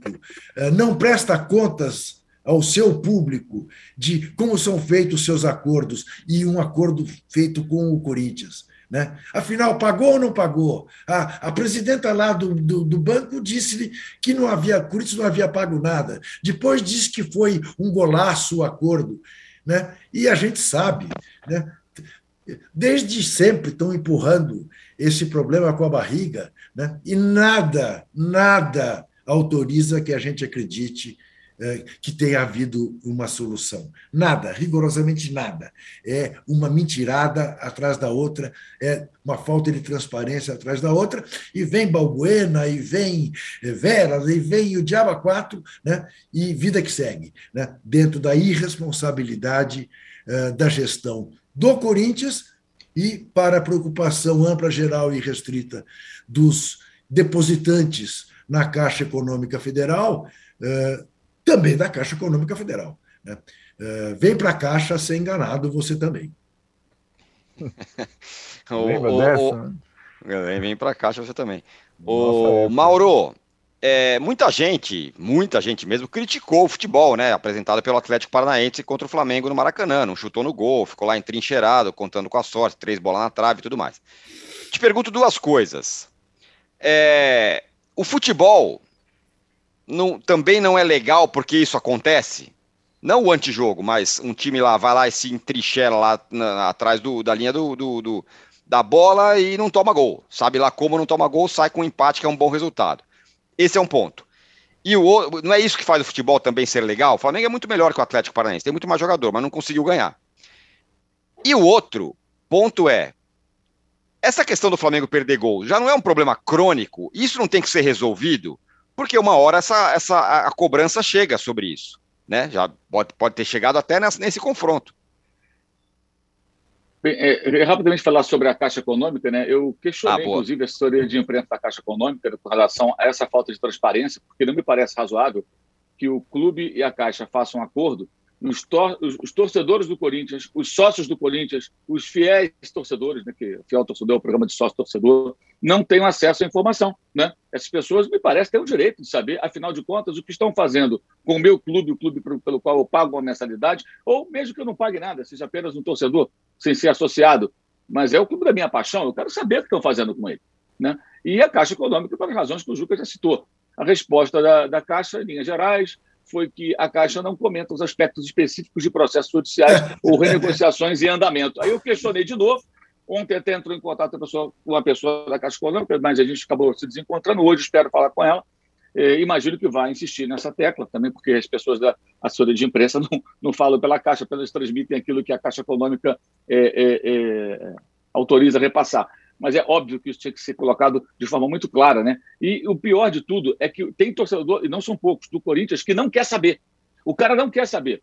é, não presta contas ao seu público de como são feitos os seus acordos e um acordo feito com o Corinthians. Né? Afinal, pagou ou não pagou? A, a presidenta lá do, do, do banco disse que não havia, Corinthians não havia pago nada. Depois disse que foi um golaço o acordo. Né? E a gente sabe, né? desde sempre estão empurrando esse problema com a barriga, né? e nada, nada autoriza que a gente acredite que tenha havido uma solução. Nada, rigorosamente nada. É uma mentirada atrás da outra, é uma falta de transparência atrás da outra, e vem Balbuena, e vem é, Veras, e vem o Diaba 4, né? e vida que segue, né? dentro da irresponsabilidade uh, da gestão do Corinthians e para a preocupação ampla, geral e restrita dos depositantes na Caixa Econômica Federal, uh, também da Caixa Econômica Federal. Né? Uh, vem para a Caixa ser enganado você também. Lembra o, dessa? O, né? Vem para a Caixa você também. o Mauro, é, muita gente, muita gente mesmo, criticou o futebol, né? Apresentado pelo Atlético Paranaense contra o Flamengo no Maracanã. Não chutou no gol, ficou lá entrincheirado, contando com a sorte, três bolas na trave e tudo mais. Te pergunto duas coisas. É, o futebol não, também não é legal porque isso acontece? Não o antijogo, mas um time lá vai lá e se entrincheira lá na, atrás do, da linha do, do, do, da bola e não toma gol. Sabe lá como não toma gol, sai com um empate, que é um bom resultado. Esse é um ponto. E o outro, não é isso que faz o futebol também ser legal? O Flamengo é muito melhor que o Atlético Paranaense, tem muito mais jogador, mas não conseguiu ganhar. E o outro ponto é: essa questão do Flamengo perder gol já não é um problema crônico? Isso não tem que ser resolvido? Porque uma hora essa, essa a, cobrança chega sobre isso, né? Já pode, pode ter chegado até nessa, nesse confronto. Bem, é, rapidamente falar sobre a Caixa Econômica, né? Eu questionei, ah, inclusive, a assessoria de imprensa da Caixa Econômica com relação a essa falta de transparência, porque não me parece razoável que o clube e a Caixa façam um acordo os, tor os, torcedores do Corinthians, os sócios do Corinthians, os fiéis torcedores, né, que fiel torcedor é o programa de sócio torcedor, não têm acesso à informação. Né? Essas pessoas, me parece, têm o direito de saber, afinal de contas, o que estão fazendo com o meu clube, o clube pelo qual eu pago uma mensalidade, ou mesmo que eu não pague nada, seja apenas um torcedor, sem ser associado, mas é o clube da minha paixão, eu quero saber o que estão fazendo com ele. Né? E a Caixa Econômica, pelas razões que o Juca já citou. A resposta da, da Caixa, em linhas gerais, foi que a Caixa não comenta os aspectos específicos de processos judiciais ou renegociações em andamento. Aí eu questionei de novo. Ontem até entrou em contato com pessoa, uma pessoa da Caixa Econômica, mas a gente acabou se desencontrando. Hoje espero falar com ela. É, imagino que vai insistir nessa tecla também, porque as pessoas da assessoria de imprensa não, não falam pela Caixa, apenas transmitem aquilo que a Caixa Econômica é, é, é autoriza repassar mas é óbvio que isso tinha que ser colocado de forma muito clara, né? E o pior de tudo é que tem torcedor, e não são poucos, do Corinthians, que não quer saber. O cara não quer saber.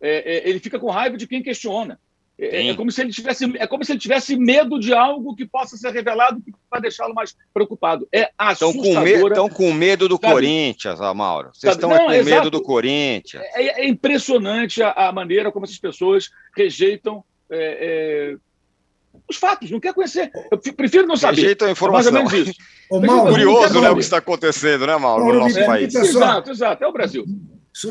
É, é, ele fica com raiva de quem questiona. É, é, como se ele tivesse, é como se ele tivesse medo de algo que possa ser revelado que vai deixá-lo mais preocupado. É assustadora. Estão com, me estão com medo do sabe? Corinthians, Mauro. Vocês estão não, com exato. medo do Corinthians. É, é impressionante a, a, maneira como essas pessoas rejeitam é, é os fatos, não quer conhecer. Eu prefiro não saber. Rejeita a informação. É mais ou menos isso. Ô, Mauro, Curioso né, o que está acontecendo, né, Mauro, Mauro no nosso país. Exato, exato. É o Brasil.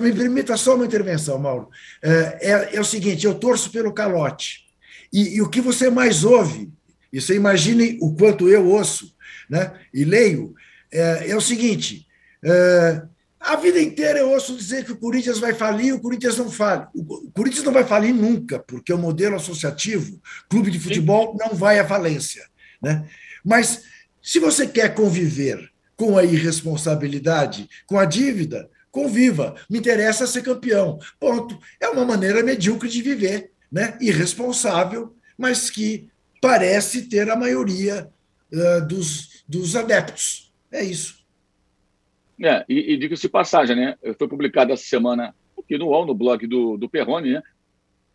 Me permita só uma intervenção, Mauro. É, é, é o seguinte, eu torço pelo calote. E, e, o que você mais ouve, e você imagine o quanto eu ouço né, e leio, é, é o seguinte, é, a vida inteira eu ouço dizer que o Corinthians vai falir, o Corinthians não fala. O Corinthians não vai falir nunca, porque o modelo associativo, clube de futebol, não vai à falência. Né? Mas se você quer conviver com a irresponsabilidade, com a dívida, conviva. Me interessa ser campeão. Ponto. É uma maneira medíocre de viver, né? irresponsável, mas que parece ter a maioria uh, dos, dos adeptos. É isso. É, e, e diga-se passagem, né? Foi publicado essa semana aqui no UOL, no blog do, do Perrone, né?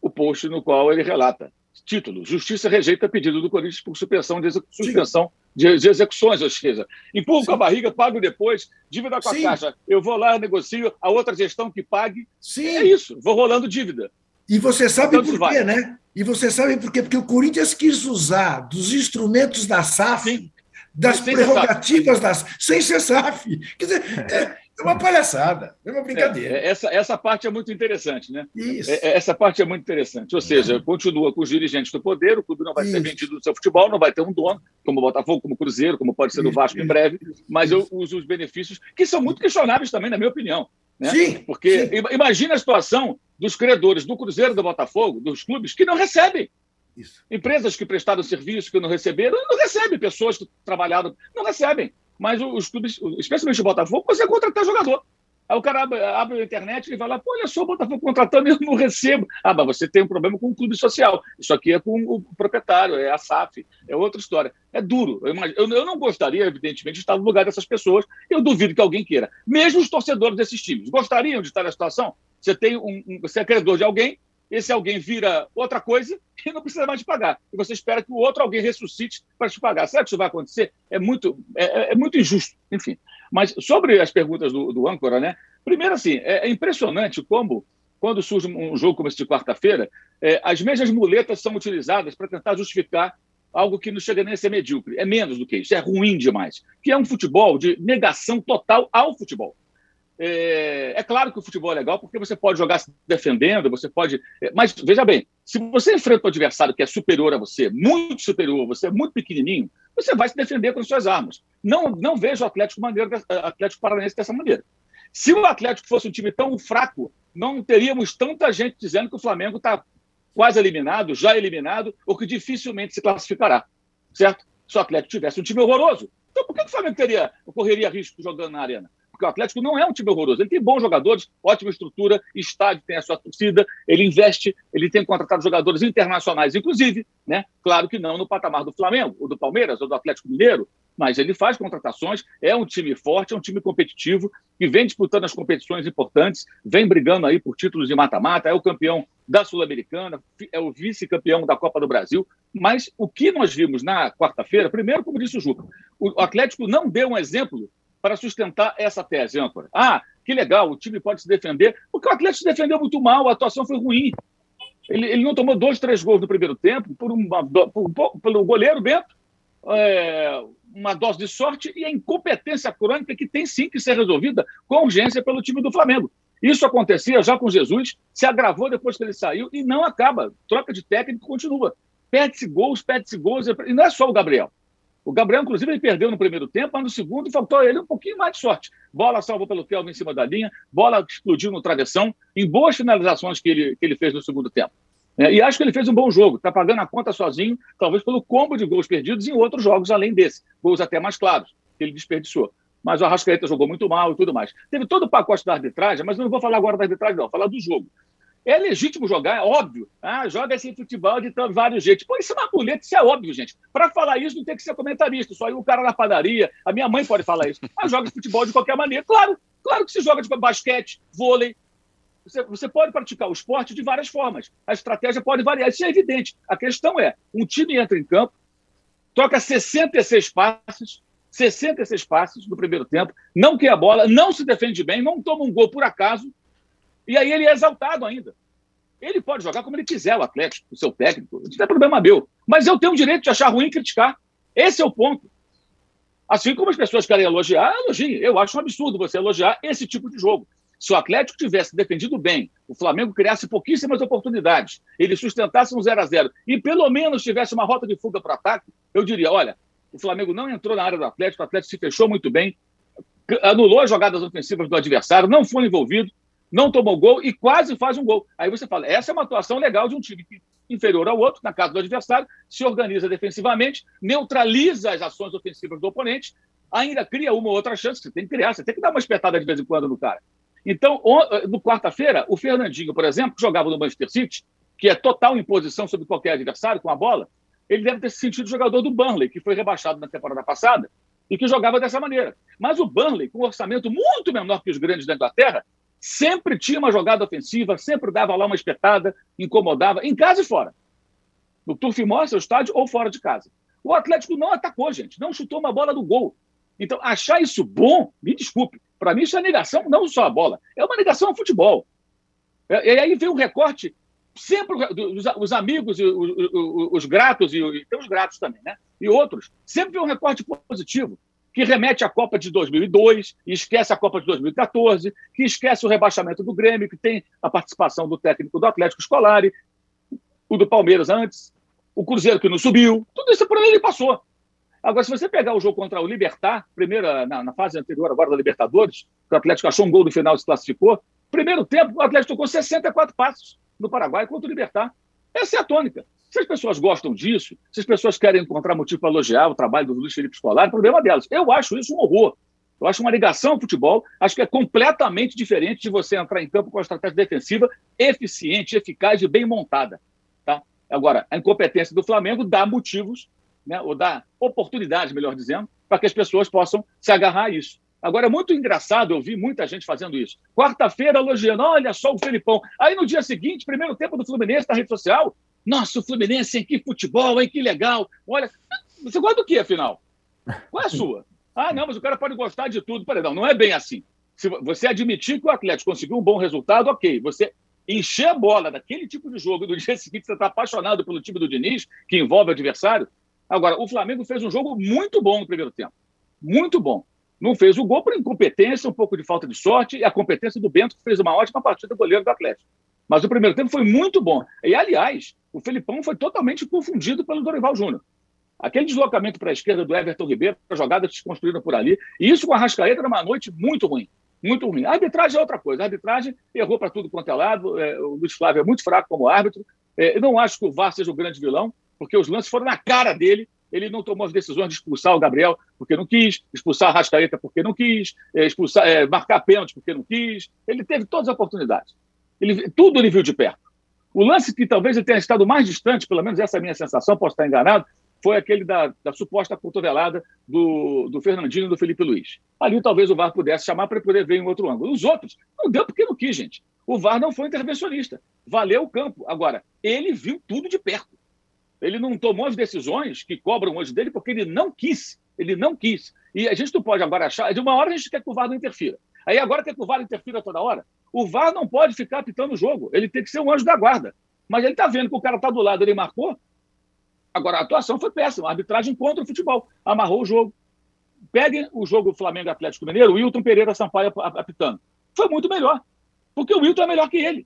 o post no qual ele relata. Título: Justiça rejeita pedido do Corinthians por suspensão de, suspensão de, de, execuções, ou seja, empurro Sim. com a barriga, pago depois, dívida com a Sim. caixa. Eu vou lá, negocio, a outra gestão que pague. Sim. É isso, vou rolando dívida. E você sabe então, por quê, né? E você sabe por quê? Porque o Corinthians quis usar dos instrumentos da SAF Sim das sem prerrogativas das. sem ser SAF. Quer dizer, é, é uma palhaçada, é uma brincadeira. É, essa, essa parte é muito interessante, né? Isso. É, é, essa parte é muito interessante. Ou seja, continua com os dirigentes do poder, o clube não vai Isso. ser vendido no seu futebol, não vai ter um dono, como o Botafogo, como o Cruzeiro, como pode ser do Vasco em breve, mas eu uso os benefícios, que são muito questionáveis também, na minha opinião. Né? Sim, Porque sim. imagina a situação dos credores do Cruzeiro do Botafogo, dos clubes, que não recebem Isso. Empresas que prestaram serviço, que não receberam, não recebem. Pessoas que trabalharam, não recebem. Mas os clubes, especialmente o Botafogo, você contratar jogador. Aí o cara abre, abre a internet e lá, pô, olha só, o Botafogo contratando e eu não recebo. Ah, mas você tem um problema com o clube social. Isso aqui é com o proprietário, é a SAF, é outra história. É duro. Eu, imagino, eu, eu não gostaria, evidentemente, de estar no lugar dessas pessoas. Eu duvido que alguém queira. Mesmo os torcedores desses times. Gostariam de estar na situação? Você tem um, um você é credor de alguém, esse alguém vira outra coisa e não precisa mais te pagar. E você espera que o outro alguém ressuscite para te pagar. Será que isso vai acontecer? É muito, é, é muito injusto. Enfim. Mas sobre as perguntas do, do âncora, né? Primeiro, assim, é, é impressionante como, quando surge um jogo como esse de quarta-feira, é, as mesmas muletas são utilizadas para tentar justificar algo que não chega nem a ser medíocre. É menos do que isso, é ruim demais. Que é um futebol de negação total ao futebol. É, é, claro que o futebol é legal porque você pode jogar se defendendo, você pode. É, mas veja bem, se você enfrenta um adversário que é superior a você, muito superior você, muito pequenininho, você vai se defender com suas armas. Não, não vejo o Atlético, maneiro, Atlético Paranaense dessa maneira. Se o Atlético fosse um time tão fraco, não teríamos tanta gente dizendo que o Flamengo está quase eliminado, já eliminado, ou que dificilmente se classificará. Certo? Se o Atlético tivesse um time horroroso. Então por que o Flamengo teria, correria risco jogando na arena? Porque o Atlético não é um time horroroso. Ele tem bons jogadores, ótima estrutura, estádio tem a sua torcida, ele investe, ele tem contratado jogadores internacionais, inclusive, né? Claro que não no patamar do Flamengo, ou do Palmeiras, ou do Atlético Mineiro, mas ele faz contratações, é um time forte, é um time competitivo, que vem disputando as competições importantes, vem brigando aí por títulos de mata-mata, é o campeão da Sul-Americana, é o vice-campeão da Copa do Brasil. Mas o que nós vimos na quarta-feira, primeiro, como disse o Juca, o Atlético não deu um exemplo para sustentar essa tese, âncora. Ah, que legal, o time pode se defender, porque o Atlético se defendeu muito mal, a atuação foi ruim. Ele, ele não tomou dois, três gols no primeiro tempo, por uma, por, pelo goleiro Bento, é, uma dose de sorte e a incompetência crônica que tem sim que ser resolvida com urgência pelo time do Flamengo. Isso acontecia já com Jesus, se agravou depois que ele saiu e não acaba. Troca de técnico continua. Perde-se gols, perde-se gols. E não é só o Gabriel. O Gabriel, inclusive, ele perdeu no primeiro tempo, mas no segundo faltou ele um pouquinho mais de sorte. Bola salvou pelo Kelvin em cima da linha, bola explodiu no travessão, em boas finalizações que ele, que ele fez no segundo tempo. É, e acho que ele fez um bom jogo, está pagando a conta sozinho, talvez pelo combo de gols perdidos em outros jogos além desse, gols até mais claros, que ele desperdiçou. Mas o Arrascaeta jogou muito mal e tudo mais. Teve todo o pacote da arbitragem, mas eu não vou falar agora da arbitragem, não, vou falar do jogo. É legítimo jogar, é óbvio. Ah, joga esse futebol de vários jeitos. Pô, isso é uma muleta, isso é óbvio, gente. Para falar isso, não tem que ser comentarista, só aí o cara na padaria. A minha mãe pode falar isso. Mas joga futebol de qualquer maneira. Claro, claro que se joga de basquete, vôlei. Você, você pode praticar o esporte de várias formas. A estratégia pode variar, isso é evidente. A questão é: um time entra em campo, toca 66 passes, 66 passes no primeiro tempo, não quer a bola, não se defende bem, não toma um gol por acaso e aí ele é exaltado ainda. Ele pode jogar como ele quiser, o Atlético, o seu técnico. Não é problema meu. Mas eu tenho o direito de achar ruim e criticar. Esse é o ponto. Assim como as pessoas querem elogiar, elogiem. Eu acho um absurdo você elogiar esse tipo de jogo. Se o Atlético tivesse defendido bem, o Flamengo criasse pouquíssimas oportunidades, ele sustentasse um 0 a 0 e pelo menos tivesse uma rota de fuga para ataque, eu diria: olha, o Flamengo não entrou na área do Atlético, o Atlético se fechou muito bem, anulou as jogadas ofensivas do adversário, não foi envolvido, não tomou gol e quase faz um gol. Aí você fala, essa é uma atuação legal de um time inferior ao outro, na casa do adversário, se organiza defensivamente, neutraliza as ações ofensivas do oponente, ainda cria uma ou outra chance, você tem que criar, você tem que dar uma espetada de vez em quando no cara. Então, no quarta-feira, o Fernandinho, por exemplo, que jogava no Manchester City, que é total imposição sobre qualquer adversário com a bola, ele deve ter se sentido jogador do Burnley, que foi rebaixado na temporada passada e que jogava dessa maneira. Mas o Burnley, com um orçamento muito menor que os grandes da Inglaterra, sempre tinha uma jogada ofensiva, sempre dava lá uma espetada, incomodava, em casa e fora. No Turf Moor, seu estádio, ou fora de casa. O Atlético não atacou, gente, não chutou uma bola do gol. Então, achar isso bom, me desculpe, para mim isso é negação, não só a bola, é uma negação ao futebol. É, e aí vem o recorte, sempre os, os amigos, os, os, os gratos, e, tem os gratos também, né? E outros, sempre vem um recorte positivo que remete à Copa de 2002, e esquece a Copa de 2014, que esquece o rebaixamento do Grêmio, que tem a participação do técnico do Atlético Escolar, o do Palmeiras antes, o Cruzeiro que não subiu, tudo isso por aí ele passou. Agora, se você pegar o jogo contra o Libertar, primeira, na, na fase anterior agora da Libertadores, que o Atlético achou um gol no final e se classificou, primeiro tempo o Atlético tocou 64 passos no Paraguai contra o Libertar. Essa é a tônica. Se as pessoas gostam disso, se as pessoas querem encontrar motivo para elogiar o trabalho do Luiz Felipe Scolari, problema delas. Eu acho isso um horror. Eu acho uma ligação ao futebol, acho que é completamente diferente de você entrar em campo com uma estratégia defensiva eficiente, eficaz e bem montada. Tá? Agora, a incompetência do Flamengo dá motivos, né, ou dá oportunidades, melhor dizendo, para que as pessoas possam se agarrar a isso. Agora, é muito engraçado, eu vi muita gente fazendo isso. Quarta-feira, elogiando, olha só o Felipão. Aí, no dia seguinte, primeiro tempo do Fluminense na rede social, nossa, o Fluminense, hein, que futebol, hein, que legal. Olha, você gosta do que, afinal? Qual é a sua? Ah, não, mas o cara pode gostar de tudo. Peraí, não, não é bem assim. Se você admitir que o Atlético conseguiu um bom resultado, ok. Você encher a bola daquele tipo de jogo e no dia seguinte você está apaixonado pelo time do Diniz, que envolve o adversário. Agora, o Flamengo fez um jogo muito bom no primeiro tempo. Muito bom. Não fez o gol por incompetência, um pouco de falta de sorte e a competência do Bento, que fez uma ótima partida goleiro do Atlético. Mas o primeiro tempo foi muito bom. E, aliás, o Felipão foi totalmente confundido pelo Dorival Júnior. Aquele deslocamento para a esquerda do Everton Ribeiro, a jogada que se por ali, e isso com a Rascaeta era uma noite muito ruim. Muito ruim. A arbitragem é outra coisa. A arbitragem errou para tudo quanto é lado. É, o Luiz Flávio é muito fraco como árbitro. É, eu não acho que o VAR seja o grande vilão, porque os lances foram na cara dele. Ele não tomou as decisões de expulsar o Gabriel porque não quis, expulsar a Rascaeta porque não quis, é, expulsar, é, marcar pênalti porque não quis. Ele teve todas as oportunidades. Ele, tudo ele viu de perto. O lance que talvez ele tenha estado mais distante, pelo menos essa é a minha sensação, posso estar enganado, foi aquele da, da suposta cotovelada do, do Fernandinho e do Felipe Luiz. Ali talvez o VAR pudesse chamar para poder ver em outro ângulo. Os outros, não deu porque não quis, gente. O VAR não foi intervencionista. Valeu o campo. Agora, ele viu tudo de perto. Ele não tomou as decisões que cobram hoje dele porque ele não quis. Ele não quis. E a gente não pode agora achar. De uma hora a gente quer que o VAR não interfira. Aí agora quer que o VAR interfira toda hora. O VAR não pode ficar apitando o jogo. Ele tem que ser um anjo da guarda. Mas ele está vendo que o cara está do lado, ele marcou, Agora, a atuação foi péssima. A arbitragem contra o futebol. Amarrou o jogo. Peguem o jogo Flamengo Atlético Mineiro, o Wilton Pereira Sampaio apitando. Foi muito melhor. Porque o Wilton é melhor que ele.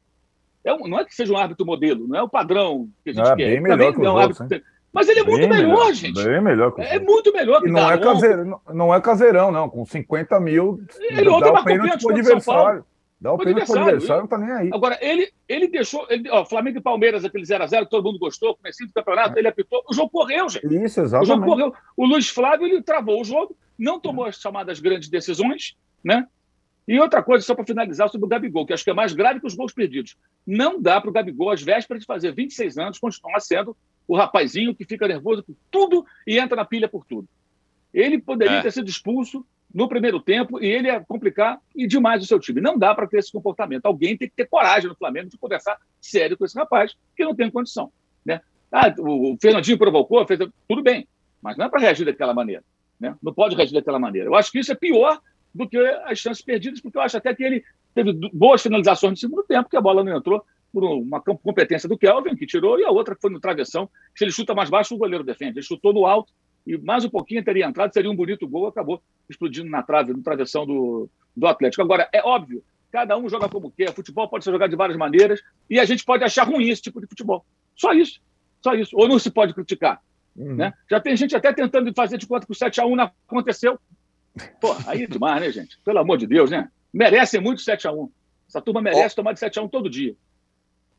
É um, não é que seja um árbitro modelo, não é o padrão que a gente é, quer. Bem melhor que é um outros, árbitro... Mas ele é muito melhor, melhor, gente. Bem melhor que É muito melhor que e não é, caseiro, não é caseirão, não. Com 50 mil, ele ontem marcou pênalti pro adversário. Dá o pênalti pro adversário, não tá nem aí. Agora, ele, ele deixou. Ele, ó, Flamengo e Palmeiras, aquele 0x0 que todo mundo gostou, comecinho do campeonato, é. ele apitou. O jogo correu, gente. Isso, exatamente. O jogo correu. O Luiz Flávio ele travou o jogo, não tomou as chamadas grandes decisões, né? E outra coisa, só para finalizar, sobre o Gabigol, que acho que é mais grave que os gols perdidos. Não dá para o Gabigol, às vésperas de fazer 26 anos, continuar sendo o rapazinho que fica nervoso por tudo e entra na pilha por tudo. Ele poderia é. ter sido expulso no primeiro tempo e ele ia complicar e demais o seu time. Não dá para ter esse comportamento. Alguém tem que ter coragem no Flamengo de conversar sério com esse rapaz, que não tem condição. Né? Ah, o Fernandinho provocou, fez tudo bem, mas não é para reagir daquela maneira. Né? Não pode reagir daquela maneira. Eu acho que isso é pior do que as chances perdidas, porque eu acho até que ele teve boas finalizações no segundo tempo, que a bola não entrou por uma competência do Kelvin, que tirou, e a outra foi no travessão, se ele chuta mais baixo, o goleiro defende. Ele chutou no alto, e mais um pouquinho teria entrado, seria um bonito gol, acabou explodindo na trave, no travessão do, do Atlético. Agora, é óbvio, cada um joga como quer, futebol pode ser jogado de várias maneiras, e a gente pode achar ruim esse tipo de futebol. Só isso, só isso. Ou não se pode criticar. Uhum. Né? Já tem gente até tentando fazer de conta que o 7x1 não aconteceu. Pô, aí é demais, né, gente? Pelo amor de Deus, né? Merecem muito 7x1. Essa turma merece oh. tomar de 7x1 todo dia.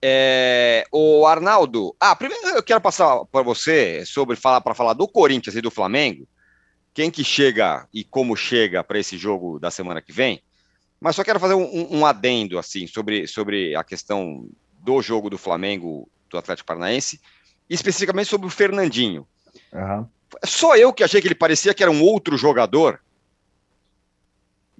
É, o Arnaldo, ah, primeiro eu quero passar para você sobre falar para falar do Corinthians e do Flamengo, quem que chega e como chega para esse jogo da semana que vem. Mas só quero fazer um, um, adendo assim sobre, sobre a questão do jogo do Flamengo do Atlético Paranaense, especificamente sobre o Fernandinho. Uhum. Só eu que achei que ele parecia que era um outro jogador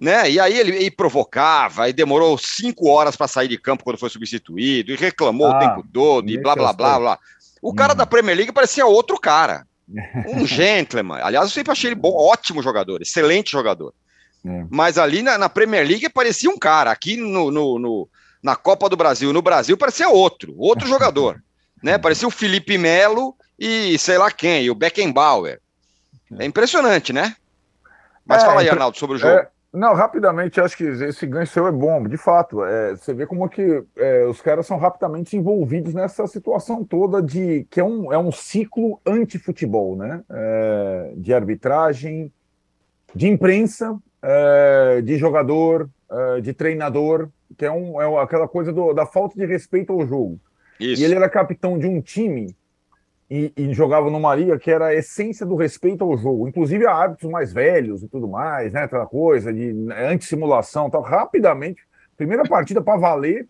né? E aí ele, provocava, e demorou cinco horas para sair de campo quando foi substituído, e reclamou ah, o tempo todo, e blá, blá, blá, blá. O cara hum. da Premier League parecia outro cara. Um gentleman. Aliás, eu sempre achei ele bom, ótimo jogador, excelente jogador. É. Mas ali na, na, Premier League parecia um cara. Aqui no, no, no, na Copa do Brasil, no Brasil, parecia outro, outro jogador. né? Parecia o Felipe Melo e sei lá quem, o Beckenbauer. É impressionante, né? Mas é, fala aí, Arnaldo, sobre o jogo. É, não, rapidamente, acho que esse ganho seu é bom, de fato. É, você vê como que é, os caras são rapidamente envolvidos nessa situação toda de que é um, é um ciclo anti-futebol, né? É, de arbitragem, de imprensa, é, de jogador, é, de treinador, que é, um, é aquela coisa do, da falta de respeito ao jogo. Isso. E ele era capitão de um time e, e jogavam numa liga que era a essência do respeito ao jogo, inclusive a árbitros mais velhos e tudo mais, né? Aquela coisa de anti-simulação tal. Rapidamente, primeira partida para valer,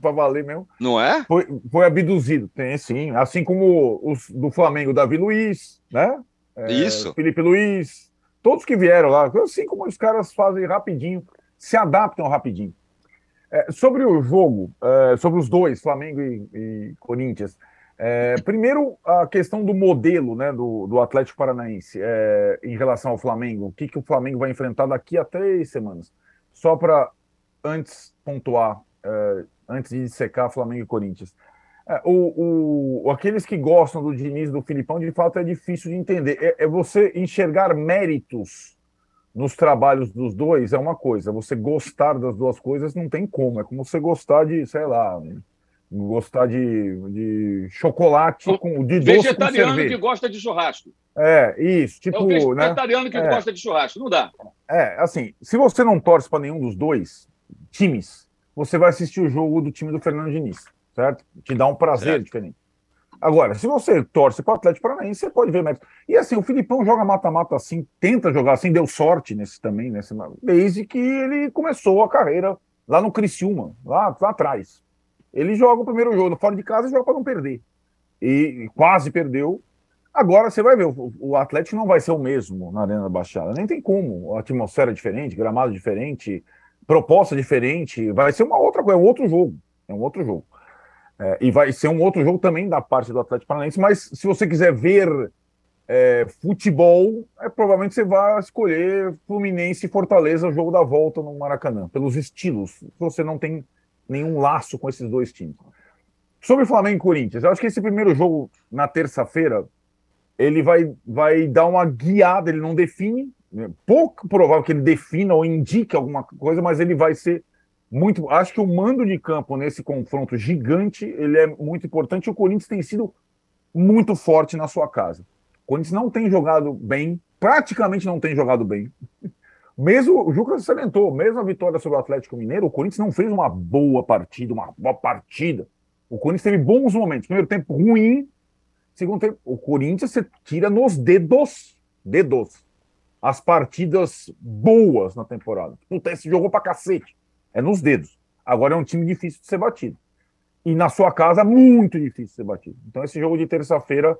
para valer mesmo. Não é? Foi, foi abduzido, tem sim. Assim como os do Flamengo, Davi Luiz, né? É, Isso. Felipe Luiz, todos que vieram lá, assim como os caras fazem rapidinho, se adaptam rapidinho. É, sobre o jogo, é, sobre os dois, Flamengo e, e Corinthians, é, primeiro, a questão do modelo né, do, do Atlético Paranaense é, em relação ao Flamengo. O que, que o Flamengo vai enfrentar daqui a três semanas? Só para antes pontuar, é, antes de secar Flamengo e Corinthians. É, o, o, aqueles que gostam do Diniz do Filipão, de fato, é difícil de entender. É, é você enxergar méritos nos trabalhos dos dois é uma coisa. Você gostar das duas coisas não tem como. É como você gostar de, sei lá, gostar de, de chocolate com de doce vegetariano que gosta de churrasco. É, isso, tipo, é o né? vegetariano né? que é. gosta de churrasco, não dá. É, assim, se você não torce para nenhum dos dois times, você vai assistir o jogo do time do Fernando Diniz, certo? Te dá um prazer certo. diferente. Agora, se você torce para o Atlético Paranaense, você pode ver mérito. E assim, o Filipão joga mata-mata assim, tenta jogar assim, deu sorte nesse também, nesse, desde que ele começou a carreira lá no Criciúma, lá, lá atrás. Ele joga o primeiro jogo fora de casa e joga para não perder. E, quase perdeu. Agora você vai ver, o, o, Atlético não vai ser o mesmo na Arena da Baixada. Nem tem como. A atmosfera é diferente, gramado diferente, proposta diferente. Vai ser uma outra coisa, é um outro jogo. É um outro jogo. É, e vai ser um outro jogo também da parte do Atlético Paranaense, mas se você quiser ver é, futebol, é, provavelmente você vai escolher Fluminense e Fortaleza, o jogo da volta no Maracanã, pelos estilos. Você não tem nenhum laço com esses dois times. Sobre Flamengo e Corinthians, eu acho que esse primeiro jogo na terça-feira ele vai, vai dar uma guiada, ele não define, né? pouco provável que ele defina ou indique alguma coisa, mas ele vai ser muito. Acho que o mando de campo nesse confronto gigante ele é muito importante. O Corinthians tem sido muito forte na sua casa. O Corinthians não tem jogado bem, praticamente não tem jogado bem. Mesmo o Juca salientou, mesmo a vitória sobre o Atlético Mineiro, o Corinthians não fez uma boa partida, uma boa partida. O Corinthians teve bons momentos. Primeiro tempo ruim, segundo tempo, o Corinthians você tira nos dedos, dedos, as partidas boas na temporada. Puta, esse jogou pra cacete. É nos dedos. Agora é um time difícil de ser batido. E na sua casa, muito difícil de ser batido. Então, esse jogo de terça-feira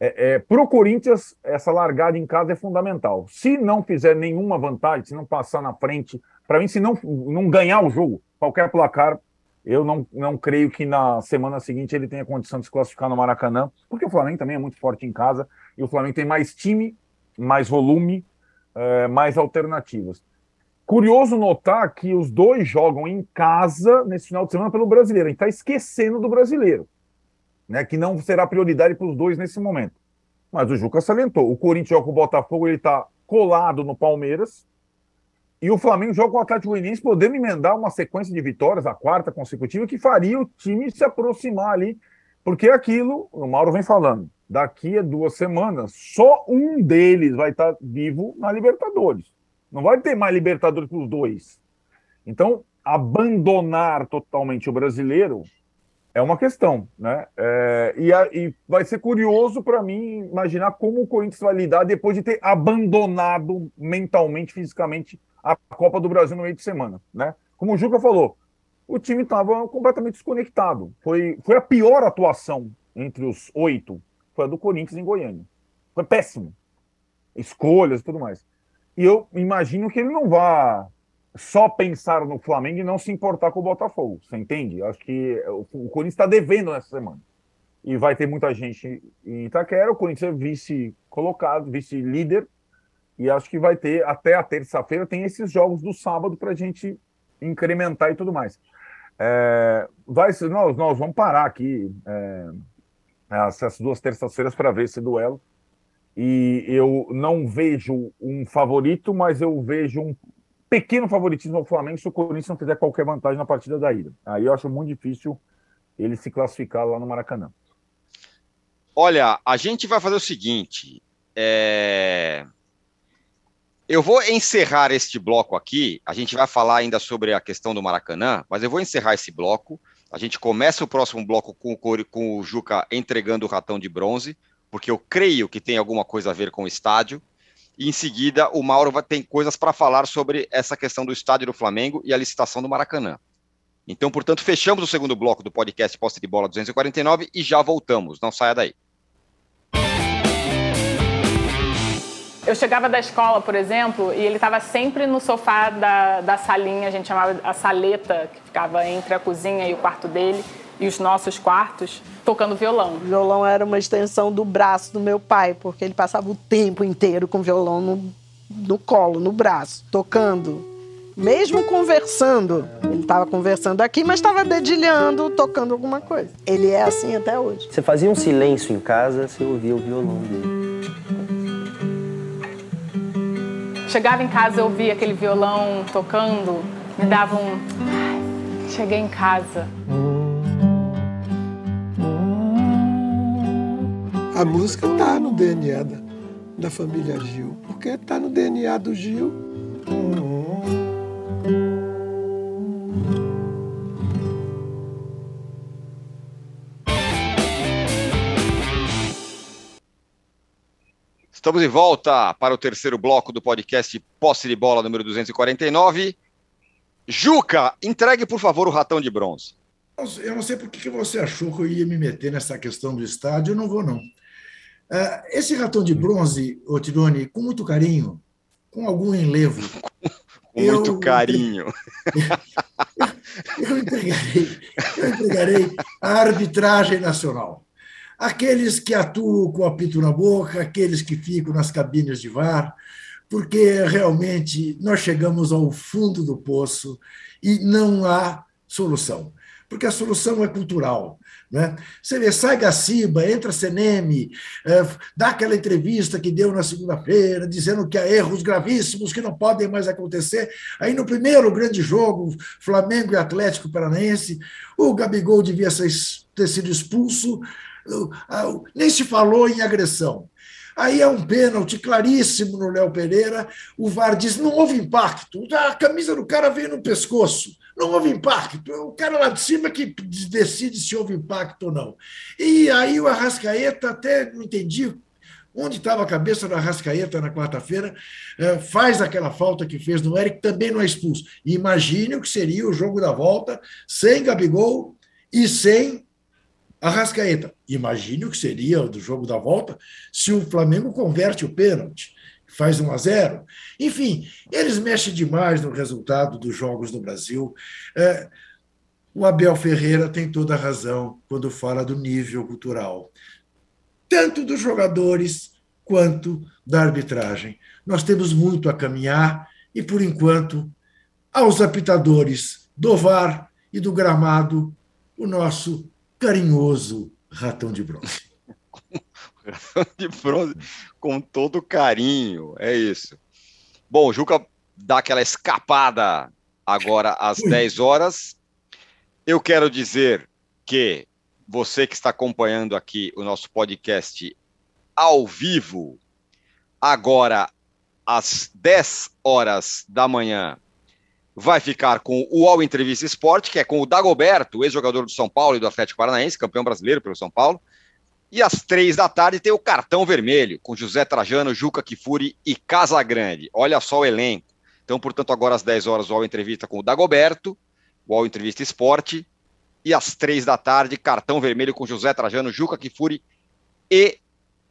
é, é, para o Corinthians, essa largada em casa é fundamental. Se não fizer nenhuma vantagem, se não passar na frente, para mim, se não, não ganhar o jogo, qualquer placar, eu não, não creio que na semana seguinte ele tenha condição de se classificar no Maracanã, porque o Flamengo também é muito forte em casa e o Flamengo tem mais time, mais volume, é, mais alternativas. Curioso notar que os dois jogam em casa nesse final de semana pelo brasileiro. A gente está esquecendo do brasileiro né, que não será prioridade para os dois nesse momento. Mas o Juca salientou. O Corinthians joga com o Botafogo, ele está colado no Palmeiras. E o Flamengo joga com o Atlético Goianiense, podendo emendar uma sequência de vitórias, a quarta consecutiva, que faria o time se aproximar ali. Porque é aquilo, o Mauro vem falando, daqui a duas semanas, só um deles vai estar tá vivo na Libertadores. Não vai ter mais Libertadores para os dois. Então, abandonar totalmente o brasileiro é uma questão, né? É, e, a, e, vai ser curioso para mim imaginar como o Corinthians vai lidar depois de ter abandonado mentalmente, fisicamente a Copa do Brasil no meio de semana, né? Como o Juca falou, o time estava completamente desconectado. Foi, foi a pior atuação entre os oito, foi a do Corinthians em Goiânia. Foi péssimo. Escolhas e tudo mais. E eu imagino que ele não vá só pensar no Flamengo e não se importar com o Botafogo. Você entende? Acho que o Corinthians está devendo nessa semana. E vai ter muita gente em Itaquera. O Corinthians é vice-colocado, vice-líder. E acho que vai ter, até a terça-feira, tem esses jogos do sábado para a gente incrementar e tudo mais. É, vai nós, nós vamos parar aqui é, essas duas terças-feiras para ver esse duelo. E eu não vejo um favorito, mas eu vejo um, pequeno favoritismo ao Flamengo se o Corinthians não fizer qualquer vantagem na partida da ida. Aí eu acho muito difícil ele se classificar lá no Maracanã. Olha, a gente vai fazer o seguinte: é... eu vou encerrar este bloco aqui. A gente vai falar ainda sobre a questão do Maracanã, mas eu vou encerrar esse bloco A gente começa o próximo bloco com o, com o Juca entregando o ratão de bronze, porque eu creio que tem alguma coisa a ver com o estádio. E em seguida, o Mauro vai ter coisas para falar sobre essa questão do estádio do Flamengo e a licitação do Maracanã. Então, portanto, fechamos o segundo bloco do podcast Posse de Bola 249 e já voltamos. Não saia daí. Eu chegava da escola, por exemplo, e ele estava sempre no sofá da, da salinha, a gente chamava a saleta, que ficava entre a cozinha e o quarto dele, e os nossos quartos, tocando violão. O violão era uma extensão do braço do meu pai, porque ele passava o tempo inteiro com o violão no, no colo, no braço, tocando. Mesmo conversando, ele estava conversando aqui, mas estava dedilhando, tocando alguma coisa. Ele é assim até hoje. Você fazia um silêncio em casa, você ouvia o violão dele. Chegava em casa, eu ouvia aquele violão tocando, me dava um. Ai, cheguei em casa. A música tá no DNA da, da família Gil, porque tá no DNA do Gil. Estamos de volta para o terceiro bloco do podcast Posse de Bola número 249. Juca, entregue, por favor, o ratão de bronze. Eu não sei por que você achou que eu ia me meter nessa questão do estádio, eu não vou, não. Ah, esse ratão de bronze, Tirone, com muito carinho, com algum enlevo. com muito eu, carinho. Eu, eu, entregarei, eu entregarei a arbitragem nacional aqueles que atuam com o apito na boca, aqueles que ficam nas cabines de VAR, porque realmente nós chegamos ao fundo do poço e não há solução. Porque a solução é cultural. Né? Você sai Gaciba, entra Seneme, é, dá aquela entrevista que deu na segunda-feira, dizendo que há erros gravíssimos que não podem mais acontecer. Aí no primeiro grande jogo, Flamengo e Atlético Paranaense, o Gabigol devia ser, ter sido expulso, nem se falou em agressão. Aí é um pênalti claríssimo no Léo Pereira. O VAR diz: não houve impacto. A camisa do cara veio no pescoço. Não houve impacto. O cara lá de cima que decide se houve impacto ou não. E aí o Arrascaeta, até não entendi onde estava a cabeça do Arrascaeta na quarta-feira, é, faz aquela falta que fez no Eric, também não é expulso. imagine o que seria o jogo da volta sem Gabigol e sem Arrascaeta, imagine o que seria do jogo da volta se o Flamengo converte o pênalti, faz 1 a 0. Enfim, eles mexem demais no resultado dos jogos no Brasil. É, o Abel Ferreira tem toda a razão quando fala do nível cultural, tanto dos jogadores quanto da arbitragem. Nós temos muito a caminhar e, por enquanto, aos apitadores do VAR e do gramado, o nosso carinhoso ratão de bronze. ratão de bronze com todo carinho, é isso. Bom, o Juca dá aquela escapada agora às Ui. 10 horas. Eu quero dizer que você que está acompanhando aqui o nosso podcast ao vivo, agora às 10 horas da manhã, vai ficar com o All Entrevista Esporte, que é com o Dagoberto, ex-jogador do São Paulo e do Atlético Paranaense, campeão brasileiro pelo São Paulo. E às três da tarde tem o Cartão Vermelho, com José Trajano, Juca Kifuri e Casagrande. Olha só o elenco. Então, portanto, agora às 10 horas, o All Entrevista com o Dagoberto, o All Entrevista Esporte. E às três da tarde, Cartão Vermelho com José Trajano, Juca Kifuri e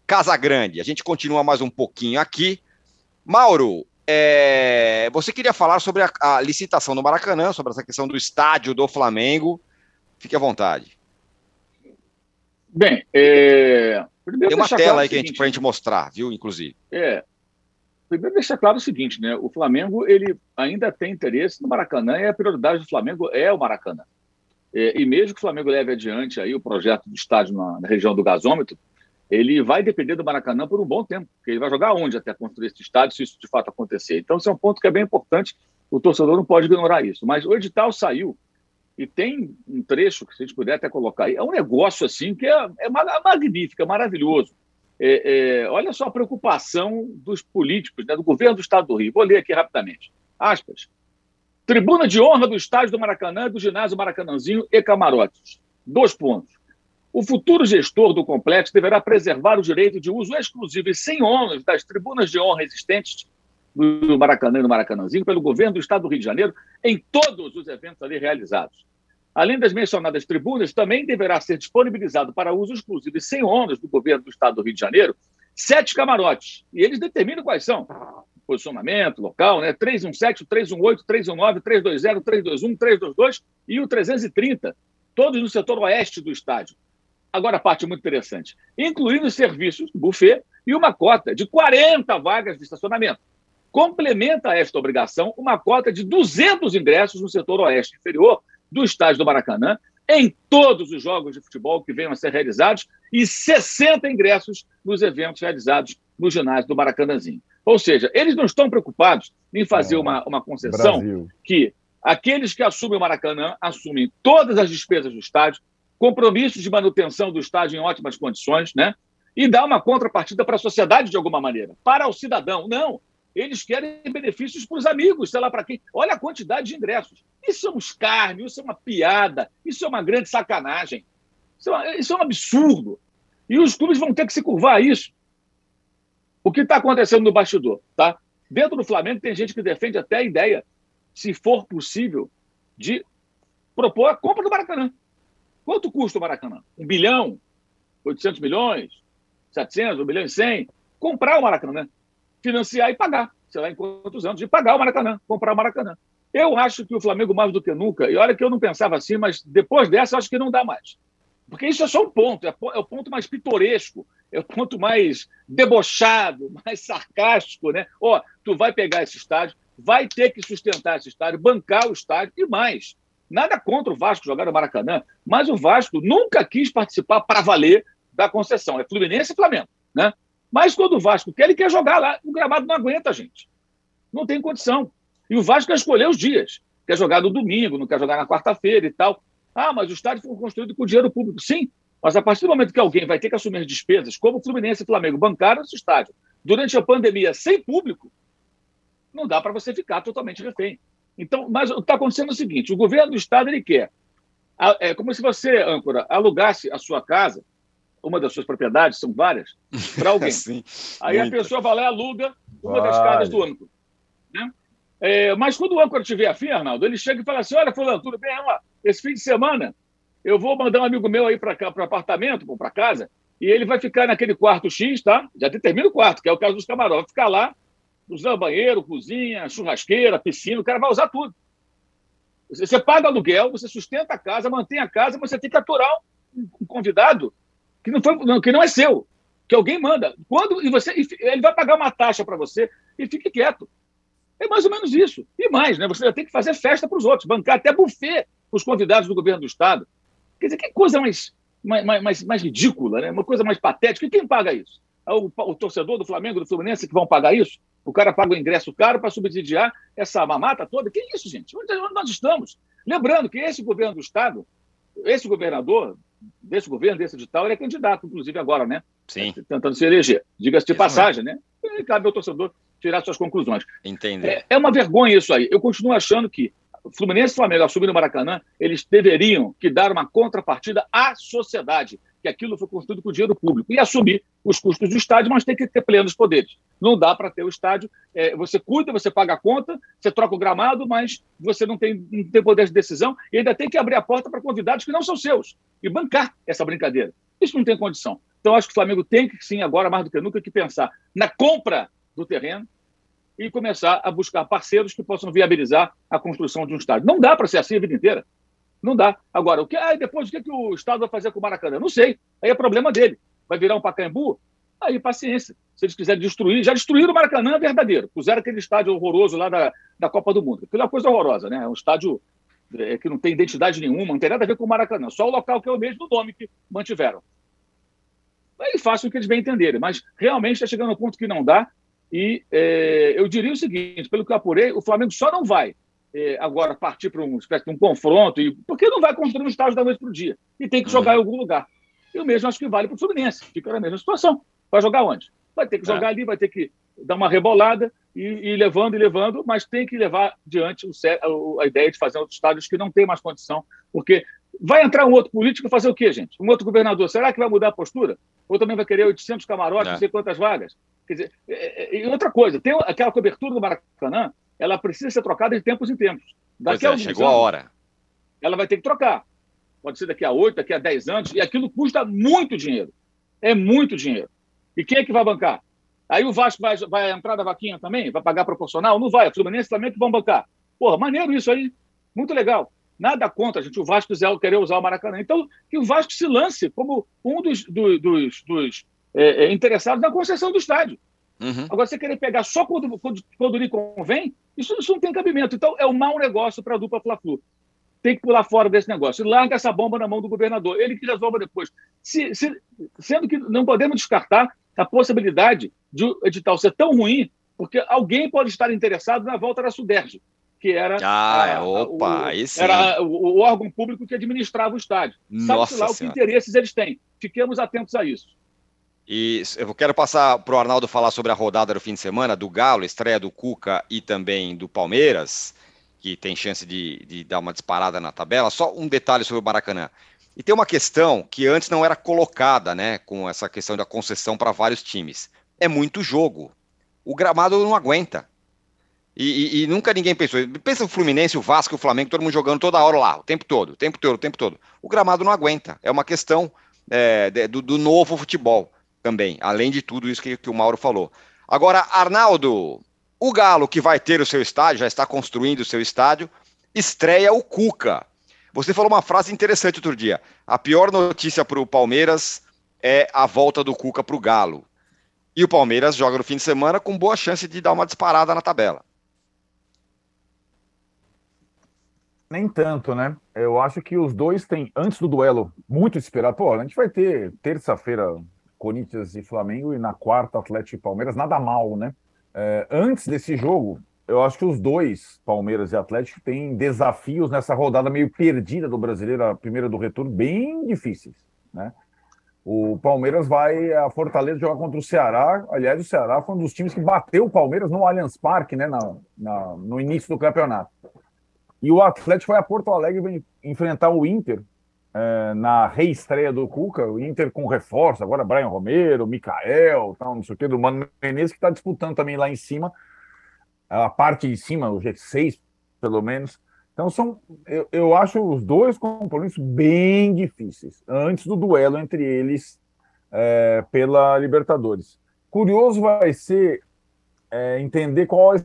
Casagrande. A gente continua mais um pouquinho aqui. Mauro, é, você queria falar sobre a, a, licitação do Maracanã, sobre essa questão do estádio do Flamengo. Fique à vontade. Bem, é... tem uma tela claro aí que a gente, para a gente mostrar, viu, inclusive. É. Primeiro deixar claro o seguinte, né? O Flamengo ele ainda tem interesse no Maracanã e a prioridade do Flamengo é o Maracanã. É, e mesmo que o Flamengo leve adiante aí o projeto do estádio na, na região do gasômetro, ele vai depender do Maracanã por um bom tempo, porque ele vai jogar onde até construir esse estádio, se isso de fato acontecer. Então, esse é um ponto que é bem importante, o torcedor não pode ignorar isso. Mas o edital saiu e tem um trecho que, se a gente puder até colocar aí, é um negócio assim que é, é magnífico, é maravilhoso. É, é, olha só a preocupação dos políticos, né, do governo do Estado do Rio. Vou ler aqui rapidamente. Aspas. Tribuna de honra do estádio do Maracanã, do ginásio Maracanãzinho e camarotes. Dois pontos. O futuro gestor do complexo deverá preservar o direito de uso exclusivo e sem ônus das tribunas de honra existentes do Maracanã e do Maracanãzinho pelo governo do Estado do Rio de Janeiro em todos os eventos ali realizados. Além das mencionadas tribunas, também deverá ser disponibilizado para uso exclusivo e sem ônus do governo do Estado do Rio de Janeiro sete camarotes. E eles determinam quais são. Posicionamento, local, né? 317, 318, 319, 320, 321, 322 e o 330, todos no setor oeste do estádio. Agora, a parte muito interessante: incluindo serviços, buffet e uma cota de 40 vagas de estacionamento. Complementa esta obrigação uma cota de 200 ingressos no setor oeste inferior do estádio do Maracanã, em todos os jogos de futebol que venham a ser realizados, e 60 ingressos nos eventos realizados no ginásio do Maracanãzinho. Ou seja, eles não estão preocupados em fazer é, uma, uma concessão Brasil. que aqueles que assumem o Maracanã assumem todas as despesas do estádio, compromissos de manutenção do estádio em ótimas condições, né? E dá uma contrapartida para a sociedade de alguma maneira, para o cidadão. Não, eles querem benefícios para os amigos, sei lá para quem. Olha a quantidade de ingressos. Isso é um escárnio, isso é uma piada, isso é uma grande sacanagem. Isso é, uma, isso é um absurdo. E os clubes vão ter que se curvar a isso. O que está acontecendo no bastidor? Tá? Dentro do Flamengo tem gente que defende até a ideia, se for possível, de propor a compra do Maracanã. Quanto custa o Maracanã? Um bilhão? 800 milhões? 700? 1 bilhão e 100? Comprar o Maracanã. Financiar e pagar. Sei lá em quantos anos. De pagar o Maracanã. Comprar o Maracanã. Eu acho que o Flamengo, mais do que nunca, e olha que eu não pensava assim, mas depois dessa, eu acho que não dá mais. Porque isso é só um ponto, é, é o ponto mais pitoresco, é o ponto mais debochado, mais sarcástico, né? Ó, tu vai pegar esse estádio, vai ter que sustentar esse estádio, bancar o estádio e mais. Nada contra o Vasco jogar no Maracanã, mas o Vasco nunca quis participar para valer da concessão. É Fluminense e Flamengo, né? Mas quando o Vasco quer, ele quer jogar lá. O gramado não aguenta, gente. Não tem condição. E o Vasco quer escolher os dias. Quer jogar no domingo, não quer jogar na quarta-feira e tal. Ah, mas o estádio foi construído com dinheiro público. Sim, mas a partir do momento que alguém vai ter que assumir as despesas, como o Fluminense e Flamengo bancaram esse estádio durante a pandemia sem público, não dá para você ficar totalmente refém. Então, mas o que está acontecendo é o seguinte: o governo do estado ele quer. É como se você, âncora, alugasse a sua casa, uma das suas propriedades, são várias, para alguém. Sim, Aí a pessoa vai lá e aluga uma das casas do âncora. Né? É, mas quando o âncora tiver afim, Arnaldo, ele chega e fala assim: olha, Fulano, tudo bem? Lá, esse fim de semana eu vou mandar um amigo meu aí para o apartamento, para casa, e ele vai ficar naquele quarto X, tá? Já determina o quarto, que é o caso dos camarotes. Vai ficar lá usar banheiro, cozinha, churrasqueira, piscina, o cara vai usar tudo. Você paga aluguel, você sustenta a casa, mantém a casa, você tem que aturar um convidado que não, foi, que não é seu, que alguém manda. Quando e você ele vai pagar uma taxa para você e fique quieto. É mais ou menos isso. E mais, né? Você tem que fazer festa para os outros, bancar até buffet para os convidados do governo do Estado. Quer dizer, que coisa mais, mais, mais, mais ridícula, né? uma coisa mais patética. E quem paga isso? É o, o torcedor do Flamengo, do Fluminense que vão pagar isso? O cara paga o ingresso caro para subsidiar essa mamata toda. Que isso, gente? Onde nós estamos? Lembrando que esse governo do Estado, esse governador, desse governo, desse edital, ele é candidato, inclusive agora, né? Sim. Tentando se eleger. Diga-se de passagem, né? E cabe ao torcedor tirar suas conclusões. Entender. É, é uma vergonha isso aí. Eu continuo achando que Fluminense e Flamengo assumindo o Maracanã, eles deveriam que dar uma contrapartida à sociedade que aquilo foi construído com dinheiro público e assumir os custos do estádio, mas tem que ter plenos poderes. Não dá para ter o estádio. É, você cuida, você paga a conta, você troca o gramado, mas você não tem, não tem poder de decisão e ainda tem que abrir a porta para convidados que não são seus e bancar essa brincadeira. Isso não tem condição. Então, acho que o Flamengo tem que, sim, agora mais do que nunca, que pensar na compra do terreno e começar a buscar parceiros que possam viabilizar a construção de um estádio. Não dá para ser assim a vida inteira. Não dá. Agora, o que, ah, depois o que, que o Estado vai fazer com o Maracanã? Não sei. Aí é problema dele. Vai virar um Pacaembu? Aí, paciência. Se eles quiserem destruir, já destruíram o Maracanã é verdadeiro. Puseram aquele estádio horroroso lá da, da Copa do Mundo. Aquilo é uma coisa horrorosa, né? É um estádio é, que não tem identidade nenhuma, não tem nada a ver com o Maracanã. Só o local que é o mesmo nome que mantiveram. Aí façam o que eles bem entenderem. Mas realmente está chegando ao ponto que não dá. E é, eu diria o seguinte: pelo que eu apurei, o Flamengo só não vai é, agora partir para um, espécie de um confronto, e, porque não vai construir um estádio da noite para o dia. E tem que jogar uhum. em algum lugar. E o mesmo acho que vale para o Fluminense, fica na mesma situação. Vai jogar onde? Vai ter que é. jogar é. ali, vai ter que dar uma rebolada e, e levando e levando, mas tem que levar diante o, a ideia de fazer outros estádios que não tem mais condição, porque vai entrar um outro político fazer o quê, gente? Um outro governador, será que vai mudar a postura? Ou também vai querer 800 camarotes, é. não sei quantas vagas? Quer dizer, é, e outra coisa, tem aquela cobertura do Maracanã, ela precisa ser trocada de tempos em tempos. Daqui é, chegou anos, a hora. Ela vai ter que trocar. Pode ser daqui a 8, daqui a 10 anos, e aquilo custa muito dinheiro. É muito dinheiro. E quem é que vai bancar? Aí o Vasco vai, vai entrar da vaquinha também? Vai pagar proporcional? Não vai. O Fluminense também que vão bancar. Porra, maneiro isso aí. Muito legal. Nada contra, gente. O Vasco quiser querer usar o Maracanã. Então, que o Vasco se lance como um dos, do, dos, dos é, é, interessados na concessão do estádio. Uhum. Agora, você querer pegar só quando, quando, quando lhe convém, isso, isso não tem cabimento. Então, é um mau negócio para a dupla Fla-Flu. Tem que pular fora desse negócio. E larga essa bomba na mão do governador. Ele que resolva depois. Se, se, sendo que não podemos descartar a possibilidade de o edital ser tão ruim, porque alguém pode estar interessado na volta da Suderge, que era, ah, a, opa, o, era o, o, órgão público que administrava o estádio. Sabe-se lá o que interesses eles têm. Fiquemos atentos a isso. E eu quero passar para o Arnaldo falar sobre a rodada do fim de semana do Galo, estreia do Cuca e também do Palmeiras, que tem chance de, de dar uma disparada na tabela. Só um detalhe sobre o Maracanã. E tem uma questão que antes não era colocada, né, com essa questão da concessão para vários times. É muito jogo. O gramado não aguenta. E, e, e, nunca ninguém pensou. Pensa o Fluminense, o Vasco, o Flamengo, todo mundo jogando toda hora lá, o tempo todo, o tempo todo, o tempo todo. O gramado não aguenta. É uma questão é, do, do, novo futebol também, além de tudo isso que, que o Mauro falou. Agora, Arnaldo, o Galo que vai ter o seu estádio, já está construindo o seu estádio, estreia o Cuca. Você falou uma frase interessante outro dia. A pior notícia para o Palmeiras é a volta do Cuca para o Galo. E o Palmeiras joga no fim de semana com boa chance de dar uma disparada na tabela. Nem tanto, né? Eu acho que os dois têm, antes do duelo, muito esperado. Pô, a gente vai ter terça-feira Corinthians e Flamengo e na quarta Atlético e Palmeiras, nada mal, né? É, antes desse jogo, eu acho que os dois, Palmeiras e Atlético, têm desafios nessa rodada meio perdida do brasileiro, a primeira do retorno, bem difíceis. Né? O Palmeiras vai a Fortaleza jogar contra o Ceará. Aliás, o Ceará foi um dos times que bateu o Palmeiras no Allianz Parque, né, na, na, no início do campeonato. E o Atlético vai a Porto Alegre enfrentar o Inter é, na reestreia do Cuca. O Inter com reforço, agora Brian Romero, Mikael, tal, não sei o que, do Mano Menezes, que está disputando também lá em cima a parte de cima, o G6, pelo menos. Então, são, eu, eu acho os dois compromissos bem difíceis, antes do duelo entre eles é, pela Libertadores. Curioso vai ser é, entender qual a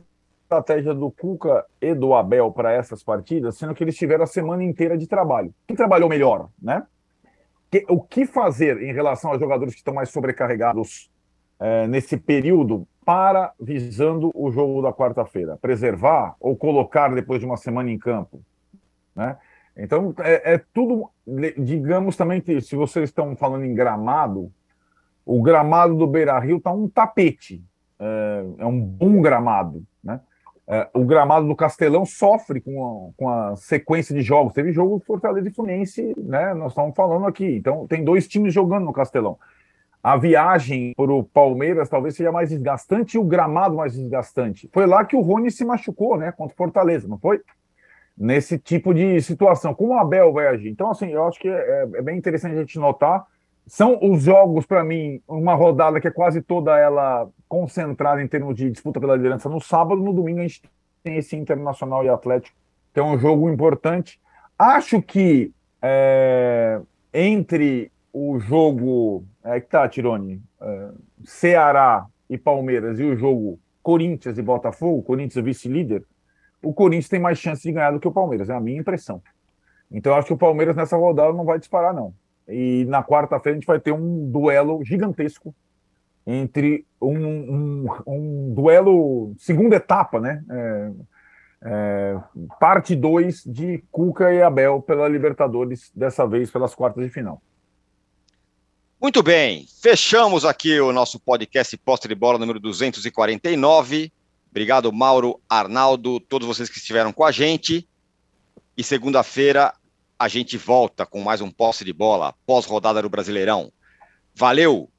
estratégia do Cuca e do Abel para essas partidas, sendo que eles tiveram a semana inteira de trabalho. Quem trabalhou melhor, né? o que fazer em relação aos jogadores que estão mais sobrecarregados é, nesse período para visando o jogo da quarta-feira? Preservar ou colocar depois de uma semana em campo? Né? Então, é, é, tudo, digamos também que se vocês estão falando em gramado, o gramado do Beira Rio está um tapete, é, é, um bom gramado. É, o gramado do Castelão sofre com a, com a sequência de jogos. Teve jogo Fortaleza e Fluminense, né? nós estamos falando aqui. Então, tem dois times jogando no Castelão a viagem para o Palmeiras talvez seja mais desgastante e o gramado mais desgastante. Foi lá que o Rony se machucou, né? Contra o Fortaleza, não foi? Nesse tipo de situação. Como o Abel vai agir? Então, assim, eu acho que é, é bem interessante a gente notar. São os jogos, para mim, uma rodada que é quase toda ela concentrada em termos de disputa pela liderança no sábado. No domingo, a gente tem esse Internacional e Atlético, que é um jogo importante. Acho que é, entre o jogo. É que tá, Tirone. É, Ceará e Palmeiras e o jogo Corinthians e Botafogo, Corinthians vice-líder, o Corinthians tem mais chance de ganhar do que o Palmeiras, é a minha impressão. Então, eu acho que o Palmeiras nessa rodada não vai disparar, não. E na quarta-feira a gente vai ter um duelo gigantesco entre um, um, um duelo, segunda etapa, né? É, é, parte 2 de Cuca e Abel pela Libertadores, dessa vez pelas quartas de final. Muito bem, fechamos aqui o nosso podcast Posta de Bola número 249. Obrigado, Mauro, Arnaldo, todos vocês que estiveram com a gente. E segunda-feira a gente volta com mais um posse de bola pós-rodada do Brasileirão. Valeu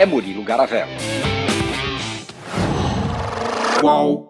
é Murilo Garavello. Qual?